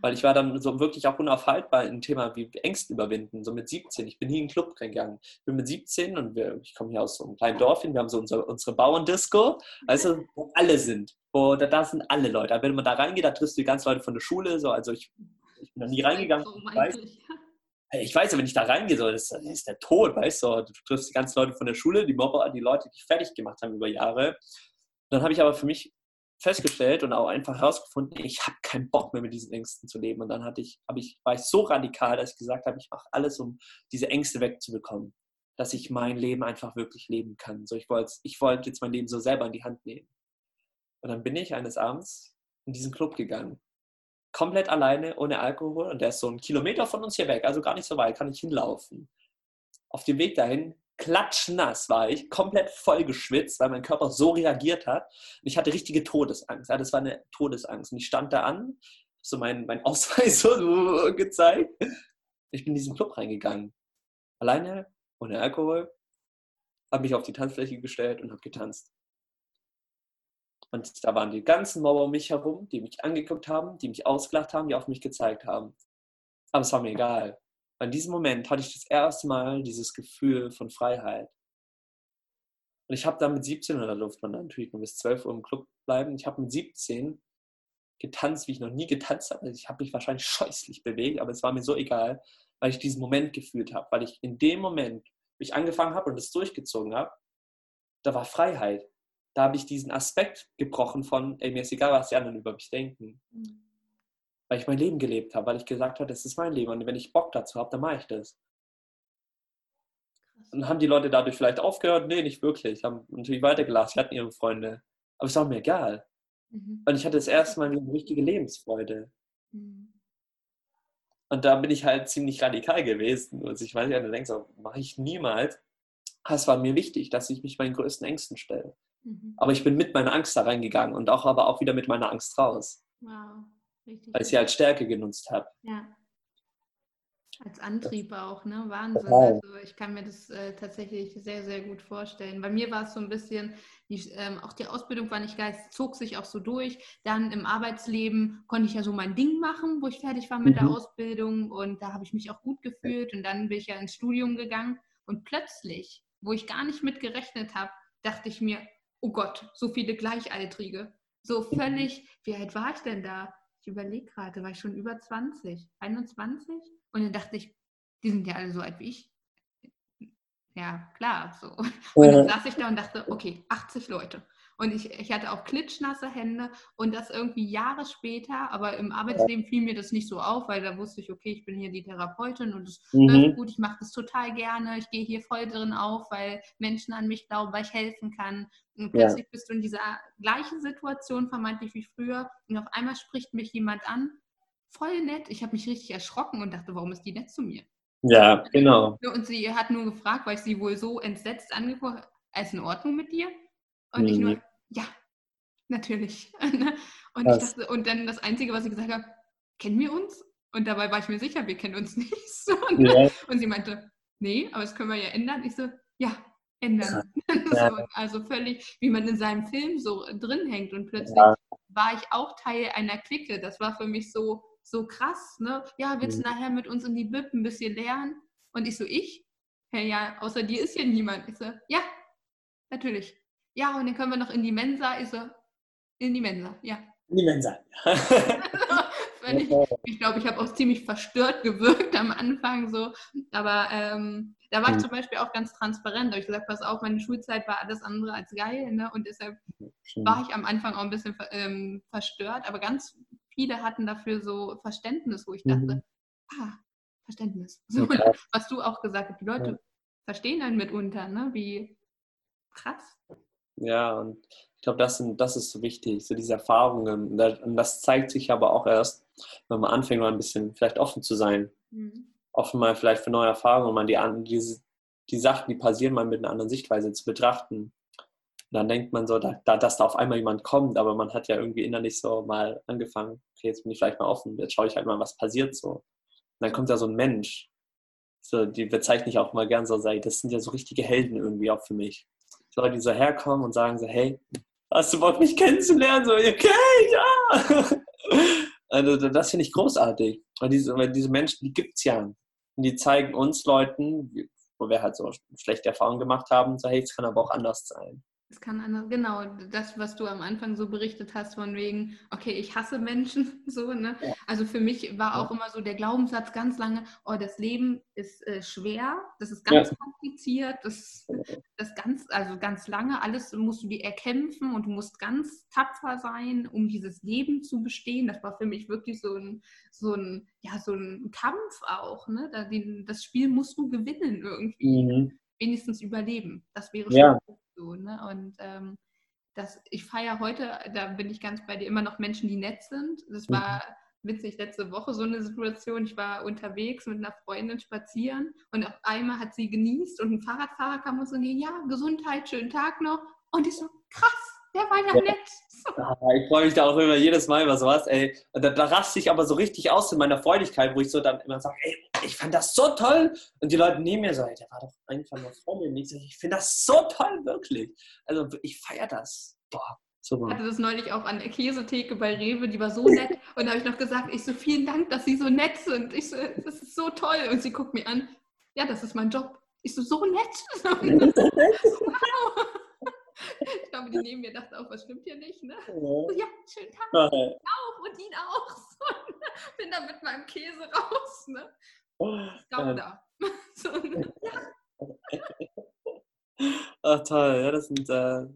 Weil ich war dann so wirklich auch unaufhaltbar im Thema wie Ängste überwinden, so mit 17. Ich bin nie in den Club gegangen. Ich bin mit 17 und wir, ich komme hier aus so einem kleinen Dorf hin, wir haben so unsere, unsere Bauerndisco, also wo alle sind. Wo, da, sind alle Leute. Wenn man da reingeht, da triffst du die ganzen Leute von der Schule. So, also ich ich bin da nie reingegangen. Ich weiß, ich weiß ja, wenn ich da reingehe, so, das, ist der Tod, weißt du. Du triffst die ganzen Leute von der Schule, die Mobber, die Leute, die fertig gemacht haben über Jahre. Dann habe ich aber für mich festgestellt und auch einfach herausgefunden, ich habe keinen Bock mehr mit diesen Ängsten zu leben. Und dann hatte ich, ich, war ich so radikal, dass ich gesagt habe, ich mache alles, um diese Ängste wegzubekommen. Dass ich mein Leben einfach wirklich leben kann. So, ich wollte ich wollt jetzt mein Leben so selber in die Hand nehmen. Und dann bin ich eines Abends in diesen Club gegangen komplett alleine, ohne Alkohol. Und der ist so einen Kilometer von uns hier weg, also gar nicht so weit, kann ich hinlaufen. Auf dem Weg dahin, klatschnass war ich, komplett voll geschwitzt, weil mein Körper so reagiert hat. Und ich hatte richtige Todesangst. Ja, das war eine Todesangst. Und ich stand da an, so meinen mein Ausweis so gezeigt. Ich bin in diesen Club reingegangen. Alleine, ohne Alkohol, habe mich auf die Tanzfläche gestellt und habe getanzt. Und da waren die ganzen Mauer um mich herum, die mich angeguckt haben, die mich ausgelacht haben, die auf mich gezeigt haben. Aber es war mir egal. In diesem Moment hatte ich das erste Mal dieses Gefühl von Freiheit. Und ich habe dann mit 17, oder da durfte man natürlich nur bis 12 Uhr im Club bleiben, ich habe mit 17 getanzt, wie ich noch nie getanzt habe. Ich habe mich wahrscheinlich scheußlich bewegt, aber es war mir so egal, weil ich diesen Moment gefühlt habe. Weil ich in dem Moment, wie ich angefangen habe und es durchgezogen habe, da war Freiheit da habe ich diesen Aspekt gebrochen von, ey, mir ist egal, was die anderen über mich denken. Mhm. Weil ich mein Leben gelebt habe, weil ich gesagt habe, das ist mein Leben und wenn ich Bock dazu habe, dann mache ich das. Krass. Und haben die Leute dadurch vielleicht aufgehört? Nee, nicht wirklich. Haben natürlich weitergelassen, hatten ihre Freunde. Aber es war mir egal. Mhm. Und ich hatte das erste Mal eine richtige Lebensfreude. Mhm. Und da bin ich halt ziemlich radikal gewesen. Also ich weiß ja, du denkst, mache ich niemals. Es war mir wichtig, dass ich mich meinen größten Ängsten stelle. Mhm. Aber ich bin mit meiner Angst da reingegangen und auch aber auch wieder mit meiner Angst raus. Wow, richtig. Weil ich sie als Stärke genutzt habe. Ja. Als Antrieb auch, ne? Wahnsinn. Wow. Also ich kann mir das äh, tatsächlich sehr, sehr gut vorstellen. Bei mir war es so ein bisschen, die, ähm, auch die Ausbildung war nicht geil, es zog sich auch so durch. Dann im Arbeitsleben konnte ich ja so mein Ding machen, wo ich fertig war mit mhm. der Ausbildung und da habe ich mich auch gut gefühlt und dann bin ich ja ins Studium gegangen und plötzlich, wo ich gar nicht mit gerechnet habe, dachte ich mir, oh Gott, so viele Gleichaltrige. So völlig, wie alt war ich denn da? Ich überlege gerade, war ich schon über 20, 21? Und dann dachte ich, die sind ja alle so alt wie ich. Ja, klar, so. Und dann saß ich da und dachte, okay, 80 Leute. Und ich, ich hatte auch klitschnasse Hände und das irgendwie Jahre später, aber im Arbeitsleben fiel mir das nicht so auf, weil da wusste ich, okay, ich bin hier die Therapeutin und es mhm. läuft gut, ich mache das total gerne, ich gehe hier voll drin auf, weil Menschen an mich glauben, weil ich helfen kann. Und plötzlich ja. bist du in dieser gleichen Situation, vermeintlich wie früher, und auf einmal spricht mich jemand an, voll nett. Ich habe mich richtig erschrocken und dachte, warum ist die nett zu mir? Ja, genau. Und sie hat nur gefragt, weil ich sie wohl so entsetzt angeguckt habe, ist in Ordnung mit dir? Und mhm. ich nur, ja, natürlich. und, ich dachte, und dann das Einzige, was ich gesagt habe, kennen wir uns? Und dabei war ich mir sicher, wir kennen uns nicht. So, ja. Und sie meinte, nee, aber das können wir ja ändern. Ich so, ja, ändern. Ja. so, also völlig, wie man in seinem Film so drin hängt. Und plötzlich ja. war ich auch Teil einer Clique. Das war für mich so, so krass. Ne? Ja, willst du mhm. nachher mit uns in die Bib ein bisschen lernen? Und ich so, ich? Hey, ja, außer dir ist hier niemand. Ich so, ja, natürlich. Ja, und dann können wir noch in die Mensa. Ich so, in die Mensa, ja. In die Mensa. ich glaube, ich, glaub, ich habe auch ziemlich verstört gewirkt am Anfang so. Aber ähm, da war ich hm. zum Beispiel auch ganz transparent. Da ich gesagt, pass auf, meine Schulzeit war alles andere als geil. Ne? Und deshalb war ich am Anfang auch ein bisschen ähm, verstört. Aber ganz viele hatten dafür so Verständnis, wo ich dachte, mhm. ah, Verständnis. So. Was du auch gesagt hast, die Leute ja. verstehen einen mitunter, ne? wie krass. Ja, und ich glaube, das, das ist so wichtig, so diese Erfahrungen. Und das zeigt sich aber auch erst, wenn man anfängt, mal ein bisschen vielleicht offen zu sein. Mhm. Offen mal vielleicht für neue Erfahrungen mal die, die, die Sachen, die passieren, mal mit einer anderen Sichtweise zu betrachten. Und dann denkt man so, da, dass da auf einmal jemand kommt, aber man hat ja irgendwie innerlich so mal angefangen, okay, jetzt bin ich vielleicht mal offen, jetzt schaue ich halt mal, was passiert so. Und dann kommt da so ein Mensch, so, die bezeichne ich auch mal gern so, das sind ja so richtige Helden irgendwie auch für mich. Leute, die so herkommen und sagen so, hey, hast du Bock, mich kennenzulernen? So, okay, ja. Also, das finde ich großartig. Weil diese, weil diese Menschen, die gibt es ja. Und die zeigen uns Leuten, wo wir halt so schlechte Erfahrungen gemacht haben, so, hey, es kann aber auch anders sein. Es kann anders, genau, das, was du am Anfang so berichtet hast, von wegen, okay, ich hasse Menschen, so, ne? Ja. Also für mich war auch immer so der Glaubenssatz ganz lange, oh, das Leben ist äh, schwer, das ist ganz ja. kompliziert, das, das ganz, also ganz lange, alles musst du dir erkämpfen und du musst ganz tapfer sein, um dieses Leben zu bestehen. Das war für mich wirklich so ein, so ein, ja, so ein Kampf auch, ne? Das Spiel musst du gewinnen irgendwie. Mhm. Wenigstens überleben. Das wäre schon ja so. Ne? Und ähm, das, ich feiere heute, da bin ich ganz bei dir, immer noch Menschen, die nett sind. Das war mhm. witzig, letzte Woche so eine Situation. Ich war unterwegs mit einer Freundin spazieren und auf einmal hat sie genießt und ein Fahrradfahrer kam und so, ja, Gesundheit, schönen Tag noch. Und ich so, krass, der war ja, nett. Ich freue mich da auch immer jedes Mal über sowas, ey. Da, da raste ich aber so richtig aus in meiner Freudigkeit, wo ich so dann immer sage, ey, ich fand das so toll. Und die Leute neben mir so, der war doch einfach nur vor mir. Und ich, so, ich finde das so toll, wirklich. Also ich feiere das. Boah. Super. Ich hatte das neulich auch an der Käsetheke bei Rewe, die war so nett. Und da habe ich noch gesagt, ich so, vielen Dank, dass Sie so nett sind. Ich so, das ist so toll. Und sie guckt mir an, ja, das ist mein Job. Ich so, so nett. wow. Ich glaube, die neben mir dachten auch, was stimmt hier nicht, ne? Ja, so, ja schönen Tag. Ja. Auch und ihn auch. So? Bin da mit meinem Käse raus, ne? Gouda. so, ne? Ach toll, ja, das sind äh,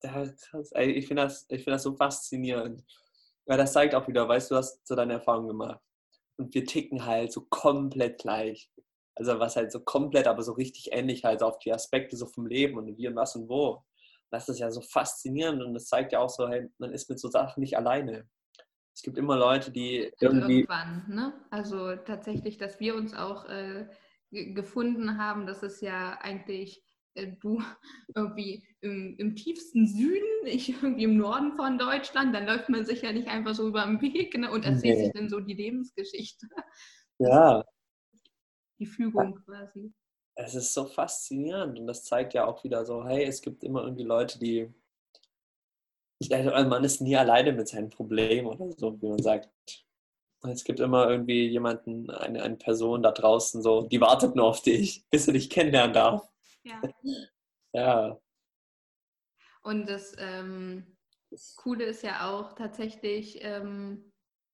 krass. Ey, ich finde das, find das so faszinierend. Weil das zeigt auch wieder, weißt du, hast so deine Erfahrung gemacht. Und wir ticken halt so komplett gleich. Also was halt so komplett, aber so richtig ähnlich halt auf die Aspekte so vom Leben und wie und was und wo das ist ja so faszinierend und das zeigt ja auch so, hey, man ist mit so Sachen nicht alleine. Es gibt immer Leute, die irgendwie. Irgendwann, ne? Also tatsächlich, dass wir uns auch äh, gefunden haben, das ist ja eigentlich äh, du irgendwie im, im, tiefsten Süden, ich irgendwie im Norden von Deutschland, dann läuft man sich ja nicht einfach so über den Weg ne, und erzählt nee. sich dann so die Lebensgeschichte. Ja. Die Fügung quasi es ist so faszinierend und das zeigt ja auch wieder so, hey, es gibt immer irgendwie Leute, die, also man ist nie alleine mit seinem Problem oder so, wie man sagt. Es gibt immer irgendwie jemanden, eine, eine Person da draußen, so, die wartet nur auf dich, bis du dich kennenlernen darf. Ja. ja. Und das ähm, Coole ist ja auch tatsächlich, ähm,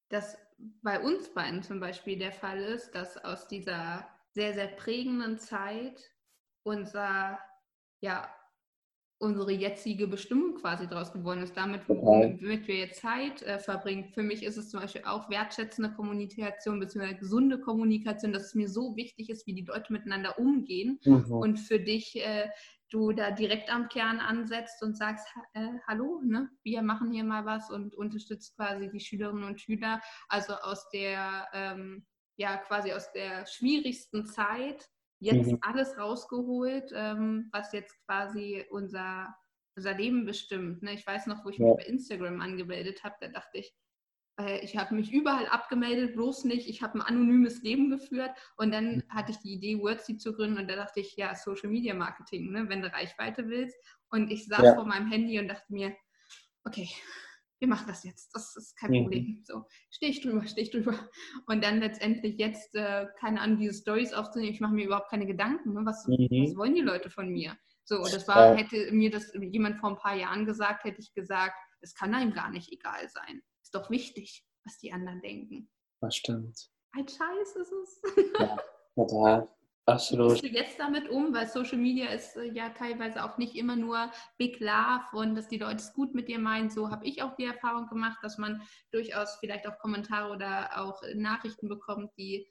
dass bei uns beiden zum Beispiel der Fall ist, dass aus dieser sehr, sehr prägenden Zeit unser, ja, unsere jetzige Bestimmung quasi daraus geworden ist, damit, womit wir jetzt Zeit äh, verbringen. Für mich ist es zum Beispiel auch wertschätzende Kommunikation bzw. gesunde Kommunikation, dass es mir so wichtig ist, wie die Leute miteinander umgehen. Mhm. Und für dich, äh, du da direkt am Kern ansetzt und sagst, äh, hallo, ne? wir machen hier mal was und unterstützt quasi die Schülerinnen und Schüler. Also aus der ähm, ja quasi aus der schwierigsten Zeit jetzt mhm. alles rausgeholt, ähm, was jetzt quasi unser unser Leben bestimmt. Ne? Ich weiß noch, wo ich ja. mich bei Instagram angemeldet habe, da dachte ich, äh, ich habe mich überall abgemeldet, bloß nicht. Ich habe ein anonymes Leben geführt und dann mhm. hatte ich die Idee, Wordseed zu gründen und da dachte ich, ja, Social Media Marketing, ne? wenn du Reichweite willst. Und ich saß ja. vor meinem Handy und dachte mir, okay, wir machen das jetzt, das ist kein mhm. Problem. So, stehe ich drüber, stehe ich drüber. Und dann letztendlich jetzt, äh, keine Ahnung, diese Stories aufzunehmen, ich mache mir überhaupt keine Gedanken, ne? was, mhm. was wollen die Leute von mir? So, und das war, hätte mir das jemand vor ein paar Jahren gesagt, hätte ich gesagt, es kann einem gar nicht egal sein. Ist doch wichtig, was die anderen denken. Das stimmt. Ein Scheiß ist es. Ja, total. Absolut. Wie gehst du jetzt damit um? Weil Social Media ist äh, ja teilweise auch nicht immer nur Big Love und dass die Leute es gut mit dir meinen. So habe ich auch die Erfahrung gemacht, dass man durchaus vielleicht auch Kommentare oder auch Nachrichten bekommt, die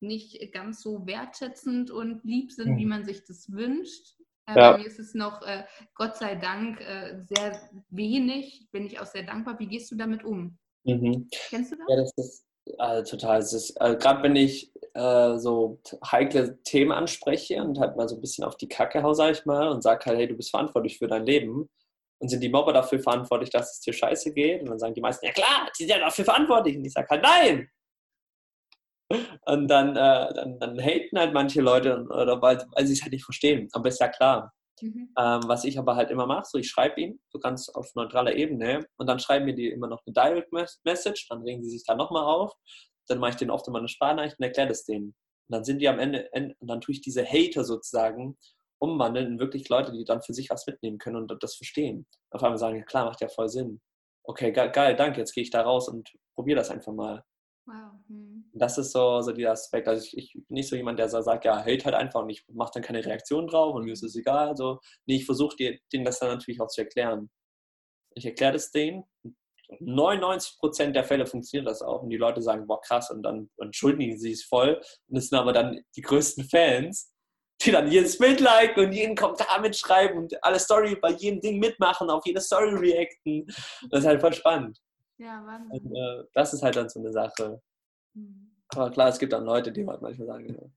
nicht ganz so wertschätzend und lieb sind, mhm. wie man sich das wünscht. Äh, ja. Bei mir ist es noch, äh, Gott sei Dank, äh, sehr wenig. Bin ich auch sehr dankbar. Wie gehst du damit um? Mhm. Kennst du das? Ja, das ist äh, total. äh, Gerade wenn ich äh, so heikle Themen anspreche und halt mal so ein bisschen auf die Kacke hau, sag ich mal, und sag halt, hey, du bist verantwortlich für dein Leben. Und sind die Mobber dafür verantwortlich, dass es dir scheiße geht? Und dann sagen die meisten, ja klar, die sind ja dafür verantwortlich. Und ich sage halt, nein, und dann, äh, dann, dann haten halt manche Leute, oder weil, weil sie es halt nicht verstehen. Aber ist ja klar. Mhm. Ähm, was ich aber halt immer mache, so ich schreibe ihnen, so ganz auf neutraler Ebene, und dann schreiben mir die immer noch eine Direct Message, dann regen sie sich da nochmal auf, dann mache ich denen oft immer eine Sprachnachricht und erkläre das denen. Und dann sind die am Ende, und dann tue ich diese Hater sozusagen umwandeln in wirklich Leute, die dann für sich was mitnehmen können und das verstehen. Auf einmal sagen, ja klar, macht ja voll Sinn. Okay, ge geil, danke, jetzt gehe ich da raus und probiere das einfach mal. Wow. Hm. Das ist so, so der Aspekt. Also ich, ich, bin nicht so jemand, der so sagt, ja, hält halt einfach und ich mache dann keine Reaktion drauf und mir ist es egal. Also, nee, ich versuche denen das dann natürlich auch zu erklären. Ich erkläre das denen. 99% der Fälle funktioniert das auch und die Leute sagen, boah, krass, und dann entschuldigen sie es voll. Und es sind aber dann die größten Fans, die dann jedes Bild liken und jeden Kommentar mitschreiben und alle Story bei jedem Ding mitmachen, auf jede Story reacten. Das ist halt voll spannend. Ja, Wahnsinn. Und, äh, das ist halt dann so eine Sache. Mhm. Aber klar, es gibt dann Leute, die halt manchmal sagen,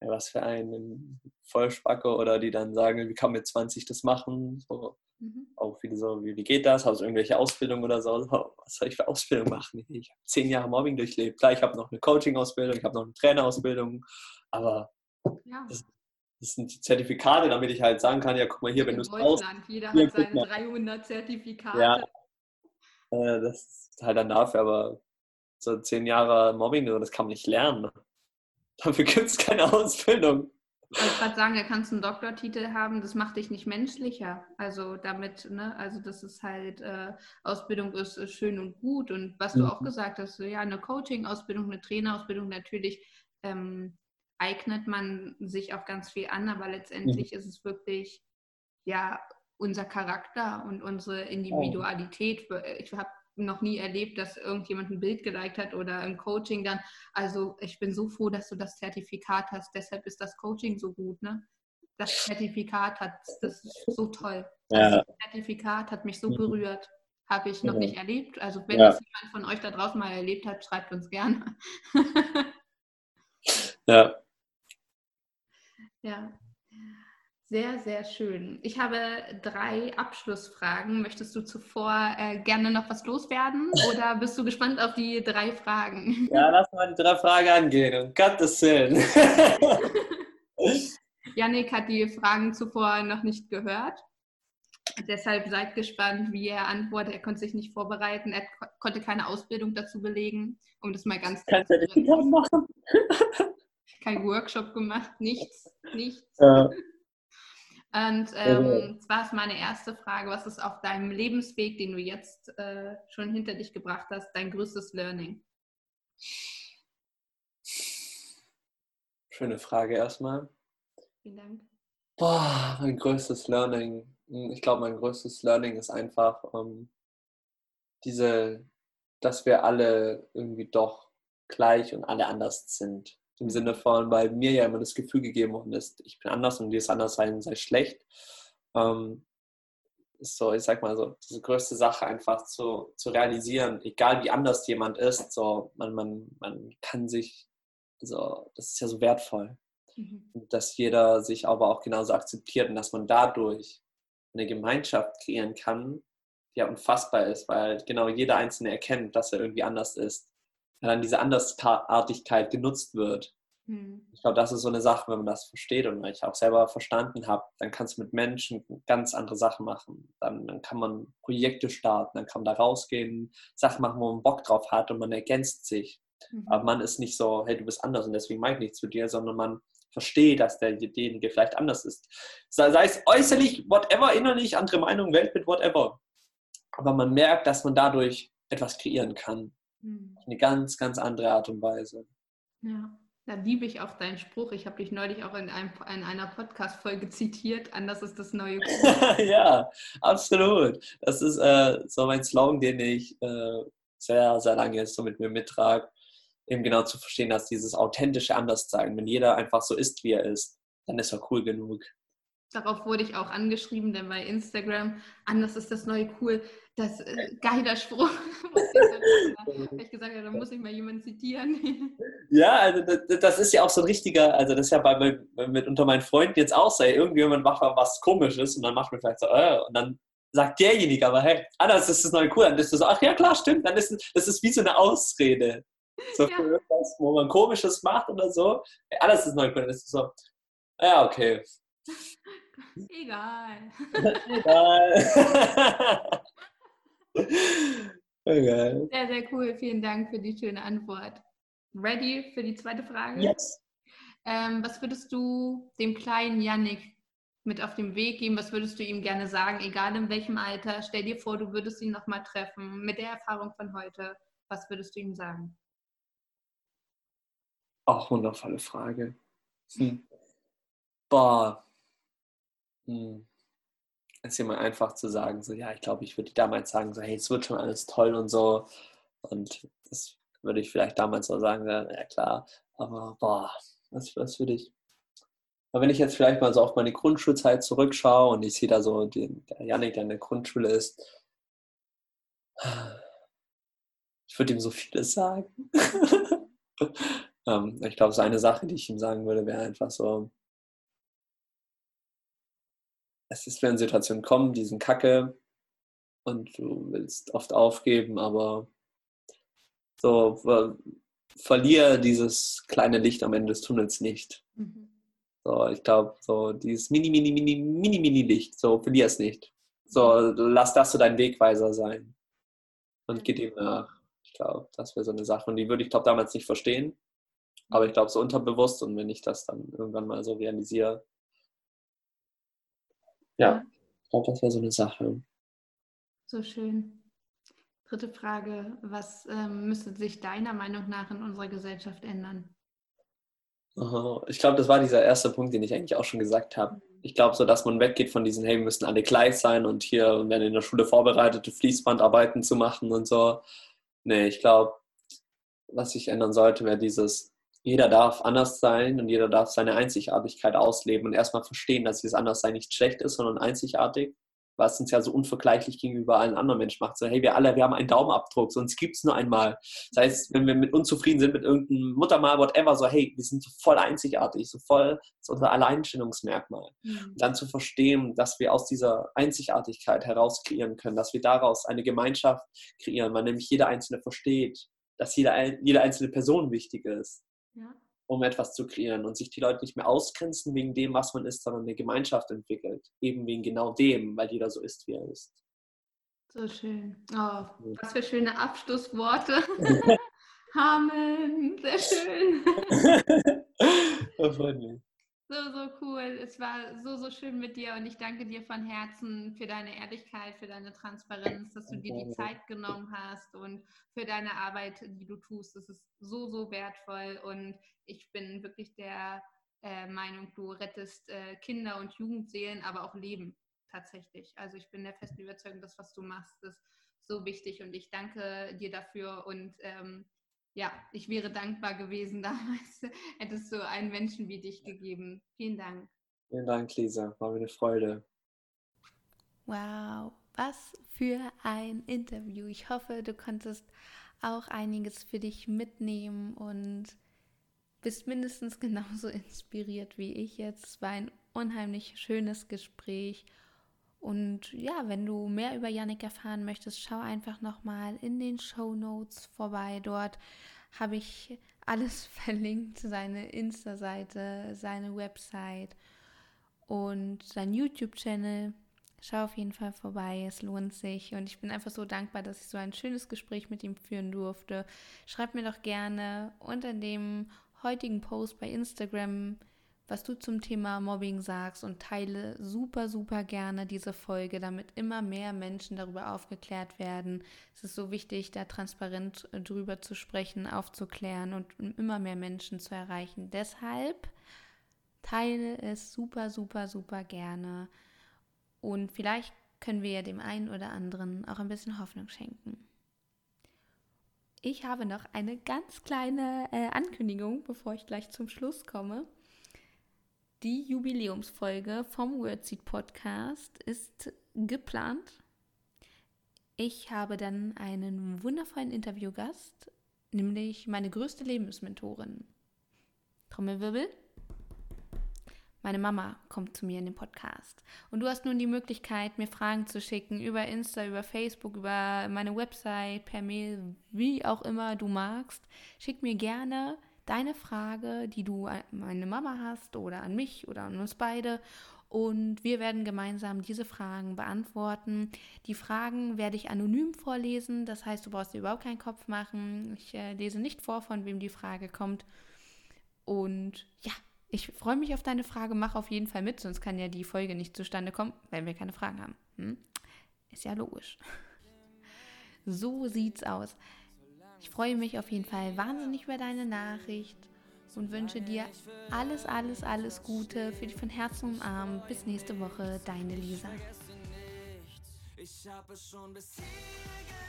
ja, was für ein Vollspacke oder die dann sagen, wie kann mit 20 das machen? So, mhm. Auch viele so, wie, wie geht das? Hast du irgendwelche Ausbildung oder so? Was soll ich für Ausbildung machen? Ich habe zehn Jahre Mobbing durchlebt. Klar, ich habe noch eine Coaching-Ausbildung, ich habe noch eine Trainerausbildung, aber ja. das, das, sind die Zertifikate, damit ich halt sagen kann, ja, guck mal hier, wenn du es brauchst. Jeder hat seine 300 Zertifikate. Ja, äh, das ist halt dann dafür, aber so zehn Jahre Mobbing, das kann man nicht lernen. Dafür gibt es keine Ausbildung. Ich wollte gerade sagen, da kannst du einen Doktortitel haben, das macht dich nicht menschlicher. Also damit, ne, also das ist halt, äh, Ausbildung ist, ist, schön und gut. Und was du mhm. auch gesagt hast, ja, eine Coaching-Ausbildung, eine Trainerausbildung, natürlich ähm, eignet man sich auch ganz viel an, aber letztendlich mhm. ist es wirklich, ja, unser Charakter und unsere Individualität. Ich habe noch nie erlebt, dass irgendjemand ein Bild geliked hat oder im Coaching dann. Also ich bin so froh, dass du das Zertifikat hast. Deshalb ist das Coaching so gut. Ne? Das Zertifikat hat, das ist so toll. Ja. Das Zertifikat hat mich so mhm. berührt. Habe ich noch ja. nicht erlebt. Also wenn ja. das jemand von euch da draußen mal erlebt hat, schreibt uns gerne. ja. Ja. Sehr, sehr schön. Ich habe drei Abschlussfragen. Möchtest du zuvor äh, gerne noch was loswerden oder bist du gespannt auf die drei Fragen? Ja, lass mal die drei Fragen angehen. Um Gottes Willen. Janik hat die Fragen zuvor noch nicht gehört. Deshalb seid gespannt, wie er antwortet. Er konnte sich nicht vorbereiten. Er konnte keine Ausbildung dazu belegen, um das mal ganz Kannst du nicht machen? Kein Workshop gemacht, nichts, nichts. Ja. Und ähm, zwar ist meine erste Frage, was ist auf deinem Lebensweg, den du jetzt äh, schon hinter dich gebracht hast, dein größtes Learning? Schöne Frage erstmal. Vielen Dank. Boah, mein größtes Learning. Hm, ich glaube, mein größtes Learning ist einfach ähm, diese, dass wir alle irgendwie doch gleich und alle anders sind. Im Sinne von, weil mir ja immer das Gefühl gegeben worden ist, ich bin anders und dieses Anderssein sei schlecht. Ähm, ist so, ich sag mal so, diese größte Sache einfach zu, zu realisieren, egal wie anders jemand ist, so, man, man, man kann sich, so, das ist ja so wertvoll. Mhm. Dass jeder sich aber auch genauso akzeptiert und dass man dadurch eine Gemeinschaft kreieren kann, die ja unfassbar ist, weil genau jeder Einzelne erkennt, dass er irgendwie anders ist. Dann diese Andersartigkeit genutzt wird. Hm. Ich glaube, das ist so eine Sache, wenn man das versteht und ich auch selber verstanden habe, dann kannst du mit Menschen ganz andere Sachen machen. Dann, dann kann man Projekte starten, dann kann man da rausgehen, Sachen machen, wo man Bock drauf hat und man ergänzt sich. Mhm. Aber man ist nicht so, hey, du bist anders und deswegen mache ich nichts mit dir, sondern man versteht, dass derjenige vielleicht anders ist. Sei es äußerlich, whatever, innerlich, andere Meinung, Weltbild, whatever. Aber man merkt, dass man dadurch etwas kreieren kann. Mhm. Eine ganz, ganz andere Art und Weise. Ja. Da liebe ich auch deinen Spruch. Ich habe dich neulich auch in, einem, in einer Podcast-Folge zitiert. Anders ist das neue cool. ja, absolut. Das ist äh, so mein Slogan, den ich äh, sehr, sehr lange jetzt so mit mir mittrage eben genau zu verstehen, dass dieses authentische Anderssein, wenn jeder einfach so ist, wie er ist, dann ist er cool genug. Darauf wurde ich auch angeschrieben, denn bei Instagram, anders ist das neue cool, das äh, geiler Spruch. habe ich gesagt, ja, da muss ich mal jemanden zitieren. ja, also das, das, ist ja auch so ein richtiger, also das ist ja bei, mit unter meinen Freunden jetzt auch so, irgendjemand macht mal was komisches und dann macht man vielleicht so, äh, und dann sagt derjenige aber, hey, anders ist das neue cool, dann ist das so, ach ja klar, stimmt, dann ist das ist wie so eine Ausrede. So ja. für irgendwas, wo man Komisches macht oder so. Alles ist neu. Das ist so, ja, okay. Egal. Egal. Egal. Sehr, sehr cool. Vielen Dank für die schöne Antwort. Ready für die zweite Frage? Yes. Ähm, was würdest du dem kleinen Yannick mit auf den Weg geben? Was würdest du ihm gerne sagen, egal in welchem Alter? Stell dir vor, du würdest ihn nochmal treffen mit der Erfahrung von heute. Was würdest du ihm sagen? Auch wundervolle Frage. Hm. Boah. Hm. Es ist immer einfach zu sagen, so, ja, ich glaube, ich würde damals sagen, so, hey, es wird schon alles toll und so. Und das würde ich vielleicht damals so sagen, ja, klar. Aber, boah, was, was würde ich. Aber wenn ich jetzt vielleicht mal so auf meine Grundschulzeit zurückschaue und ich sehe da so den, der Janik, der in der Grundschule ist, ich würde ihm so vieles sagen. Ähm, ich glaube, so eine Sache, die ich ihm sagen würde, wäre einfach so, es ist, wenn Situationen kommen, die sind kacke und du willst oft aufgeben, aber so ver verliere dieses kleine Licht am Ende des Tunnels nicht. Mhm. So, ich glaube, so dieses mini, mini, mini, mini, mini Licht, so verlier es nicht. So, lass das so dein Wegweiser sein. Und geh dem nach. Ich glaube, das wäre so eine Sache. Und die würde ich, glaube damals nicht verstehen. Aber ich glaube, so unterbewusst und wenn ich das dann irgendwann mal so realisiere, ja, ich glaube, das wäre so eine Sache. So schön. Dritte Frage. Was ähm, müsste sich deiner Meinung nach in unserer Gesellschaft ändern? Ich glaube, das war dieser erste Punkt, den ich eigentlich auch schon gesagt habe. Ich glaube so, dass man weggeht von diesen, hey, wir müssen alle gleich sein und hier werden in der Schule vorbereitete Fließbandarbeiten zu machen und so. Nee, ich glaube, was sich ändern sollte, wäre dieses, jeder darf anders sein und jeder darf seine Einzigartigkeit ausleben und erstmal verstehen, dass dieses Anderssein nicht schlecht ist, sondern einzigartig, was uns ja so unvergleichlich gegenüber allen anderen Menschen macht. So, hey, wir alle, wir haben einen Daumenabdruck, sonst gibt es nur einmal. Das heißt, wenn wir mit unzufrieden sind mit irgendeinem Muttermal, whatever, so, hey, wir sind so voll einzigartig, so voll, das ist unser Alleinstellungsmerkmal. Mhm. Dann zu verstehen, dass wir aus dieser Einzigartigkeit heraus kreieren können, dass wir daraus eine Gemeinschaft kreieren, weil nämlich jeder Einzelne versteht, dass jede, jede einzelne Person wichtig ist ja. um etwas zu kreieren und sich die Leute nicht mehr ausgrenzen wegen dem, was man ist, sondern eine Gemeinschaft entwickelt. Eben wegen genau dem, weil jeder so ist, wie er ist. So schön. Oh, was für schöne Abschlussworte. Amen. Sehr schön. mich. So, so cool. Es war so, so schön mit dir und ich danke dir von Herzen für deine Ehrlichkeit, für deine Transparenz, dass du dir die Zeit genommen hast und für deine Arbeit, die du tust. Das ist so, so wertvoll und ich bin wirklich der äh, Meinung, du rettest äh, Kinder und Jugendseelen, aber auch Leben tatsächlich. Also ich bin der festen Überzeugung, das, was du machst, ist so wichtig und ich danke dir dafür und ähm, ja, ich wäre dankbar gewesen damals, hättest du einen Menschen wie dich gegeben. Vielen Dank. Vielen Dank, Lisa. War mir eine Freude. Wow, was für ein Interview. Ich hoffe, du konntest auch einiges für dich mitnehmen und bist mindestens genauso inspiriert wie ich jetzt. Es war ein unheimlich schönes Gespräch Und ja, wenn du mehr über Yannick erfahren möchtest, schau einfach nochmal in den Show Notes vorbei. Dort habe ich alles verlinkt, seine Insta-Seite, seine Website und sein YouTube-Channel. Schau auf jeden Fall vorbei, es lohnt sich. Und ich bin einfach so dankbar, dass ich so ein schönes Gespräch mit ihm führen durfte. Schreib mir doch gerne unter dem heutigen Post bei Instagram, was du zum Thema Mobbing sagst und teile super, super gerne diese Folge, damit immer mehr Menschen darüber aufgeklärt werden. Es ist so wichtig, da transparent drüber zu sprechen, aufzuklären und immer mehr Menschen zu erreichen. Deshalb teile es super, super, super gerne. Und vielleicht können wir ja dem einen oder anderen auch ein bisschen Hoffnung schenken. Ich habe noch eine ganz kleine äh, Ankündigung, bevor ich gleich zum Schluss komme. Die Jubiläumsfolge vom Wordseed Podcast ist geplant. Ich habe dann einen wundervollen Interviewgast, nämlich meine größte Lebensmentorin. Trommelwirbel. Meine Mama kommt zu mir in den Podcast. Und du hast nun die Möglichkeit, mir Fragen zu schicken über Insta, über Facebook, über meine Website, per Mail, wie auch immer du magst. Schick mir gerne deine Frage, die du an meine Mama hast oder an mich oder an uns beide. Und wir werden gemeinsam diese Fragen beantworten. Die Fragen werde ich anonym vorlesen. Das heißt, du brauchst dir überhaupt keinen Kopf machen. Ich äh, lese nicht vor, von wem die Frage kommt. Und ja, ich freue mich auf deine Frage, mach auf jeden Fall mit, sonst kann ja die Folge nicht zustande kommen, wenn wir keine Fragen haben. Hm? Ist ja logisch. So sieht's aus. Ich freue mich auf jeden Fall wahnsinnig über deine Nachricht und wünsche dir alles, alles, alles Gute für dich von Herzen umarmen. Bis nächste Woche, deine Lisa. Ich habe es schon bis hier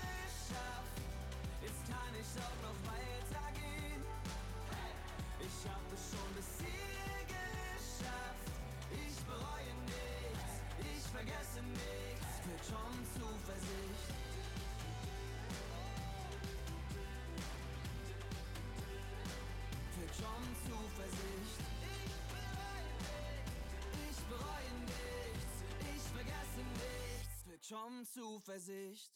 Schon Zuversicht.